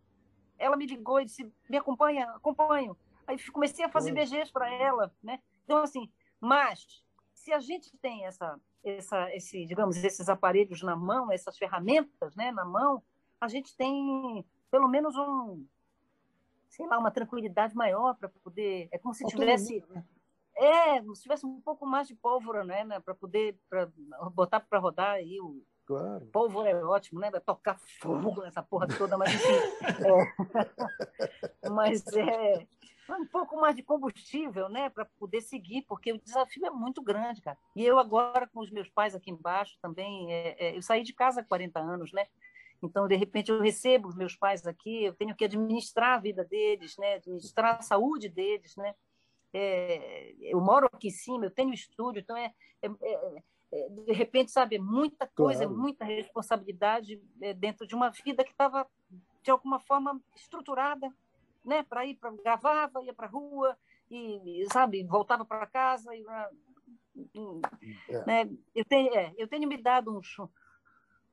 Ela me ligou e disse: Me acompanha, acompanho. Aí comecei a fazer BGs para ela, né? Então, assim, mas se a gente tem essa, essa, esse, digamos, esses aparelhos na mão, essas ferramentas, né, na mão, a gente tem pelo menos um, sei lá, uma tranquilidade maior para poder. É como se tivesse. Né? É, se tivesse um pouco mais de pólvora, né, né para poder pra botar para rodar aí o. Claro. Pólvora é ótimo, né? Vai tocar fogo nessa porra toda, mas enfim. <laughs> é, <laughs> mas é um pouco mais de combustível, né, para poder seguir, porque o desafio é muito grande, cara. E eu agora com os meus pais aqui embaixo também, é, é, eu saí de casa há 40 anos, né? Então, de repente, eu recebo os meus pais aqui, eu tenho que administrar a vida deles, né? administrar a saúde deles. Né? É, eu moro aqui em cima, eu tenho estúdio, então é, é, é, é de repente, sabe, é muita coisa, claro. muita responsabilidade dentro de uma vida que estava, de alguma forma, estruturada né? para ir para gravava, ia para a rua, e, sabe, voltava para casa. E, é. né? eu, tenho, eu tenho me dado uns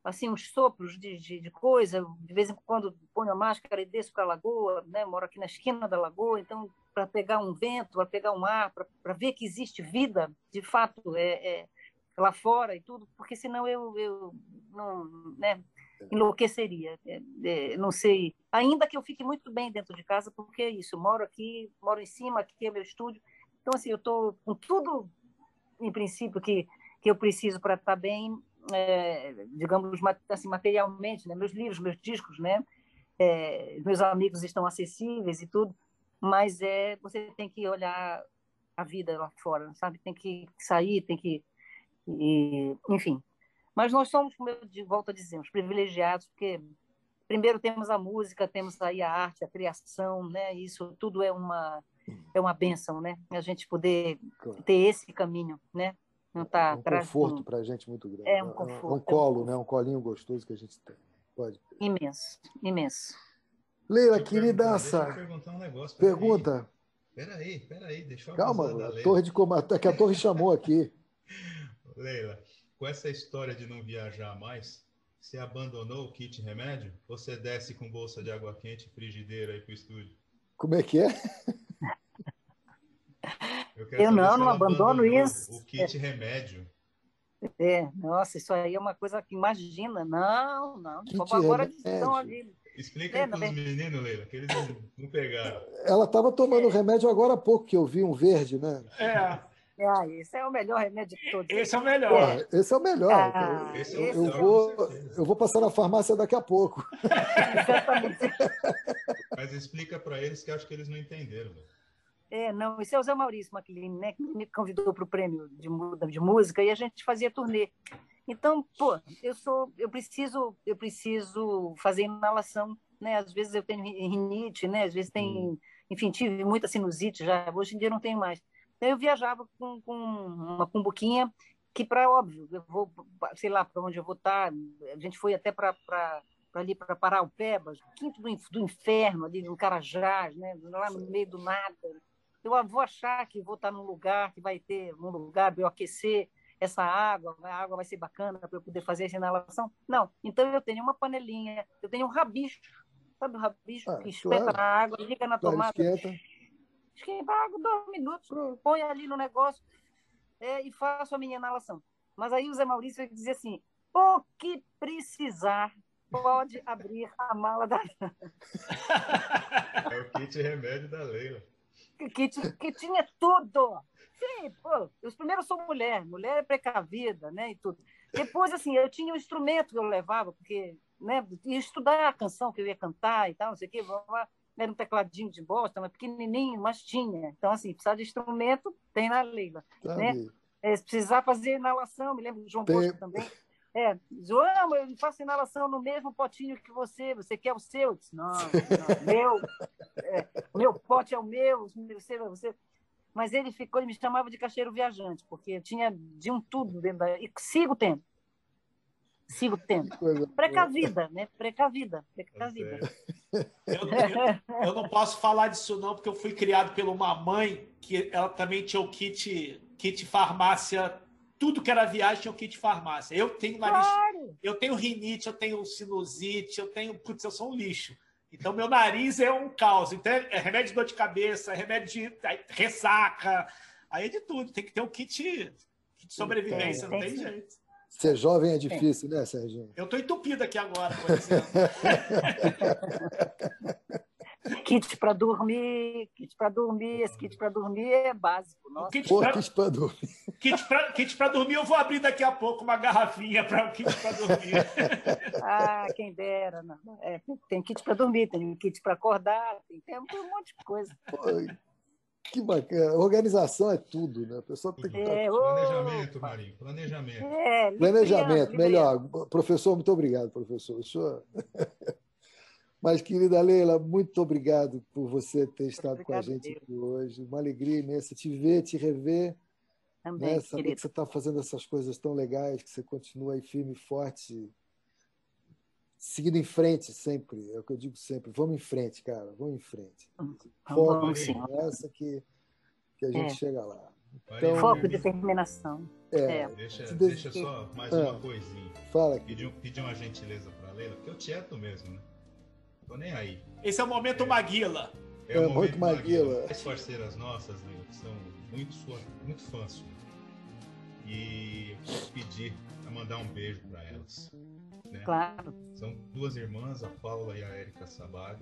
assim uns sopros de, de, de, coisa. De vez em quando ponho a máscara e desço para a lagoa, né? Moro aqui na esquina da lagoa, então para pegar um vento, para pegar um ar, para ver que existe vida, de fato, é, é, lá fora e tudo, porque senão eu, eu não, né? Enlouqueceria. É, é, não sei. Ainda que eu fique muito bem dentro de casa, porque é isso. Moro aqui, moro em cima, aqui é meu estúdio. Então, assim, eu estou com tudo, em princípio, que, que eu preciso para estar tá bem, é, digamos, assim, materialmente, né? meus livros, meus discos, né? É, meus amigos estão acessíveis e tudo, mas é você tem que olhar a vida lá fora, sabe? Tem que sair, tem que, e, enfim. Mas nós somos, como eu de volta a dizer, os privilegiados, porque primeiro temos a música, temos aí a arte, a criação, né? Isso tudo é uma é uma benção, né? A gente poder ter esse caminho, né? Não tá é um conforto para a gente muito grande. É um conforto. É um colo, é um né? Um colinho gostoso que a gente tem. Pode. Imenso, imenso. Leila, queridaça. Deixa eu perguntar um negócio. Pergunta. Peraí, peraí, deixa eu Calma, a torre de comando, que a torre chamou aqui. <laughs> Leila, com essa história de não viajar mais, você abandonou o kit remédio? Ou você desce com bolsa de água quente e frigideira aí pro estúdio? Como é que é? <laughs> Eu, eu não, não abandono isso. O kit remédio. É, nossa, isso aí é uma coisa que imagina. Não, não. Kit agora estão ali. Explica é, para os meninos, Leila, que eles não, não pegaram. Ela estava tomando remédio agora há pouco, que eu vi um verde, né? É. Ah, esse é o melhor remédio de todos. Esse é o melhor. esse é o melhor. Ah, eu, é o eu, vou, eu vou passar na farmácia daqui a pouco. Exatamente. <laughs> Mas explica para eles que acho que eles não entenderam. É, não, esse é o Zé Maurício Maclini, né, que me convidou para o prêmio de, de música e a gente fazia turnê. Então, pô, eu sou, eu preciso, eu preciso fazer inalação, né? Às vezes eu tenho rinite, né? Às vezes tem, hum. enfim, tive muita sinusite já. Hoje em dia não tenho mais. Então eu viajava com, com uma cumbuquinha que para óbvio, eu vou, sei lá, para onde eu vou estar. Tá, a gente foi até para ali para Paraupebas, quinto do, do inferno ali no Carajás, né? Lá no meio do nada. Eu vou achar que vou estar tá num lugar que vai ter um lugar para eu aquecer essa água, a água vai ser bacana para eu poder fazer essa inalação. Não. Então eu tenho uma panelinha, eu tenho um rabicho, sabe o rabicho ah, que espeta claro. na água, liga na tomada. Esquenta. Esquenta a água dois minutos, põe ali no negócio é, e faço a minha inalação. Mas aí o Zé Maurício dizia assim: o que precisar, pode abrir a mala da. <laughs> é o kit remédio da Leila. Que, que tinha tudo. Sim, pô, os primeiros são mulher, mulher é precavida, né, e tudo. Depois, assim, eu tinha um instrumento que eu levava, porque, né, ia estudar a canção que eu ia cantar e tal, não sei o quê, era um tecladinho de bosta, mas pequenininho, mas tinha. Então, assim, precisar de instrumento, tem na Leila, tá né? É, precisar fazer inalação, me lembro do João tem... também. É, João, eu faço inalação no mesmo potinho que você, você quer o seu? Eu disse, não, não <laughs> meu, é, o meu pote é o meu, você, você mas ele ficou, ele me chamava de caixeiro viajante, porque eu tinha de um tudo dentro da. E sigo tendo. Sigo tendo. Precavida, né? Precavida. Precavida. Eu, eu, eu, não posso falar disso, não, porque eu fui criado por uma mãe que ela também tinha o kit, kit farmácia. Tudo que era viagem tinha o kit farmácia. Eu tenho nariz. Claro. Eu tenho rinite, eu tenho sinusite, eu tenho. Putz, eu sou um lixo. Então, meu nariz é um caos. Então, é remédio de dor de cabeça, é remédio de ressaca, aí é de tudo. Tem que ter um kit, kit de sobrevivência, não tem jeito. Ser jovem é difícil, né, Serginho? Eu estou entupido aqui agora, por exemplo. <laughs> kit para dormir, kit para dormir, esse kit para dormir é básico. Nossa. Kit para dormir. Kit para dormir, eu vou abrir daqui a pouco uma garrafinha para o kit para dormir. <laughs> ah, quem dera. Não. É, tem kit para dormir, tem kit para acordar, tem, tem, um monte de coisa. Pô, que bacana. Organização é tudo, né? A pessoa tem que. É, planejamento, Marinho, planejamento. É, planejamento, melhor. Professor, muito obrigado, professor. Senhor. <laughs> Mas, querida Leila, muito obrigado por você ter estado obrigado, com a gente aqui hoje. Uma alegria imensa te ver, te rever. Também, né? Saber querido. que você está fazendo essas coisas tão legais, que você continua aí firme e forte, seguindo em frente sempre. É o que eu digo sempre. Vamos em frente, cara. Vamos em frente. Foco vamos, sim. essa que, que a gente é. chega lá. Então, Foco e determinação. É. é. Deixa, deixa só mais uma coisinha. Fala. Pedir, pedir uma gentileza para a Leila, porque eu tieto mesmo, né? Tô nem aí. Esse é o momento é. Maguila. É, é o momento Maguila. As parceiras nossas, né, que são muito, sua, muito fãs E pedir a mandar um beijo para elas. Né? Claro. São duas irmãs, a Paula e a Érica Sabag.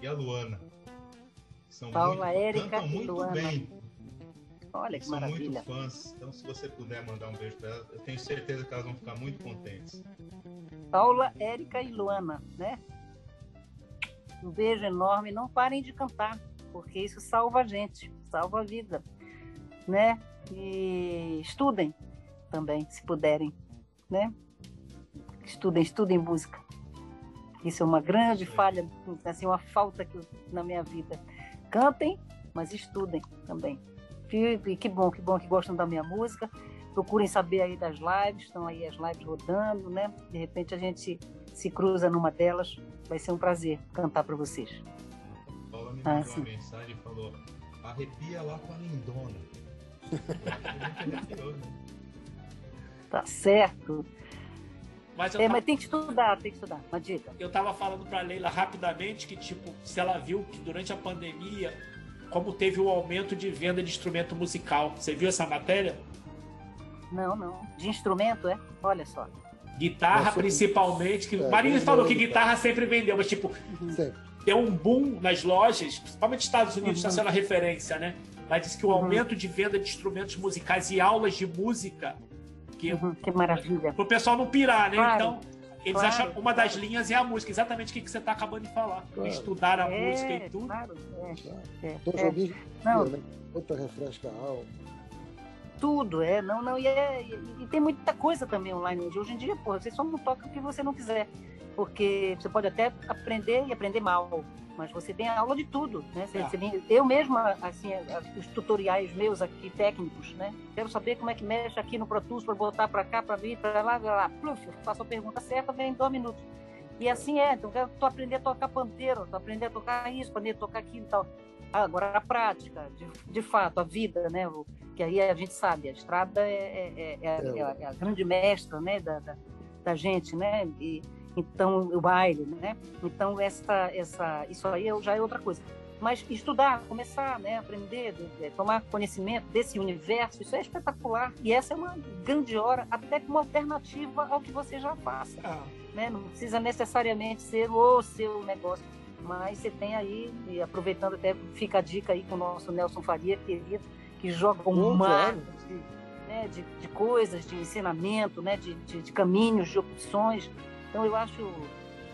E a Luana. São Paula, muito, Érica e muito Luana. bem. Olha que são maravilha. muito fãs. Então, se você puder mandar um beijo para elas, eu tenho certeza que elas vão ficar muito contentes. Paula, Érica e Luana, né? Um beijo enorme. Não parem de cantar, porque isso salva a gente, salva a vida, né? E estudem também, se puderem, né? Estudem, estudem música. Isso é uma grande falha, assim, uma falta que, na minha vida. Cantem, mas estudem também. E que bom, que bom que gostam da minha música. Procurem saber aí das lives, estão aí as lives rodando, né? De repente a gente se cruza numa delas Vai ser um prazer cantar para vocês. Paula me ah, mandou sim. uma mensagem e falou: arrepia lá com a lindona. Tá certo. Mas, é, mas tem que estudar, tem que estudar. Uma dica. Eu estava falando para Leila rapidamente que, tipo, se ela viu que durante a pandemia, como teve o um aumento de venda de instrumento musical. Você viu essa matéria? Não, não. De instrumento, é? Olha só. Guitarra, principalmente. Que... É, Marinho falou que guitarra sempre vendeu, mas tipo, sempre. tem um boom nas lojas, principalmente nos Estados Unidos, está uhum. sendo a referência, né? Mas diz que o uhum. aumento de venda de instrumentos musicais e aulas de música. Que, uhum, que maravilha. Para o pessoal não pirar, né? Claro. Então, eles claro, acham uma das linhas é a música, exatamente o que, que você está acabando de falar. Claro. Estudar a é, música e tudo. Claro, é, é, é, é. Não. Né? Outra refresca a alma tudo, é, não, não, e, é, e, e, tem muita coisa também online hoje em dia, pô, você só não toca o que você não quiser, porque você pode até aprender e aprender mal, mas você tem aula de tudo, né? Você, é. você, eu mesma, assim, os tutoriais meus aqui técnicos, né? Quero saber como é que mexe aqui no Pro Tools para botar para cá, para vir, para lá, lá, lá, pluf, faço a pergunta certa, vem em dois minutos. E assim é, então eu tô aprendendo a tocar panteiro, tô aprendendo a tocar isso, aprender a tocar aquilo e tal. Agora, a prática, de, de fato, a vida, né? O, que aí a gente sabe, a estrada é, é, é, é a, é a, grande mestra né? da, da, da gente, né? E, então, o baile, né? Então, essa, essa, isso aí já é outra coisa. Mas estudar, começar né, a aprender, tomar conhecimento desse universo, isso é espetacular. E essa é uma grande hora, até como alternativa ao que você já faça. Ah. Né? Não precisa necessariamente ser o seu negócio mas você tem aí, e aproveitando até, fica a dica aí com o nosso Nelson Faria, querido, que joga um mar de, né, de, de, coisas, de ensinamento, né, de, de, de, caminhos, de opções. Então eu acho,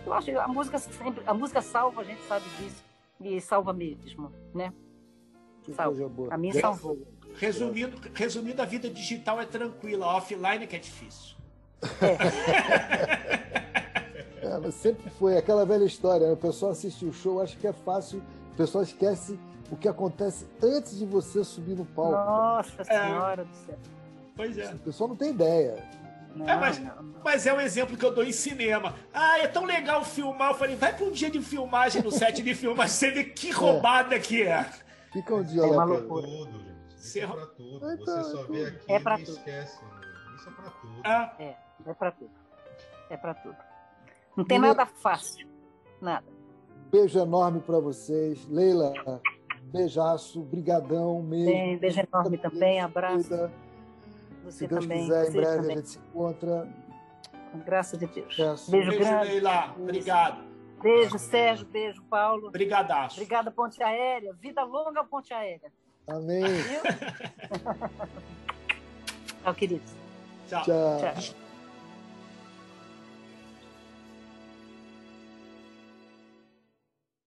eu acho a música sempre, a música salva, a gente sabe disso, e salva mesmo, né? Salva. A mim salvou. Resumindo, resumindo, a vida digital é tranquila, offline é que é difícil. É. <laughs> É, sempre foi aquela velha história. Né? O pessoal assiste o show, acha que é fácil. O pessoal esquece o que acontece antes de você subir no palco. Nossa Senhora é. do céu. Pois é. O pessoal não tem ideia. Não, é, mas, mas, é um exemplo que eu dou em cinema. Ah, é tão legal filmar. Eu falei, vai para um dia de filmagem no set de filmagem, você vê que <laughs> é. roubada é. que é. Fica um dia é lá. Pra tudo, gente. Isso é pra tudo. Você só vê aqui é pra e tudo. esquece. Isso é pra tudo. Ah. É, é pra tudo. É pra tudo. Não tem nada fácil. Nada. Beijo enorme para vocês. Leila, beijaço, brigadão mesmo. Tem, beijo enorme também, abraço. Você Se Deus também. quiser, em breve também. a gente se encontra. Com graça de Deus. Peço. Beijo, beijo grande. Leila. Obrigado. Beijo, Sérgio. Beijo, Paulo. Obrigadaço. Obrigada, Ponte Aérea. Vida longa, Ponte Aérea. Amém. <laughs> Tchau, queridos. Tchau. Tchau. Tchau.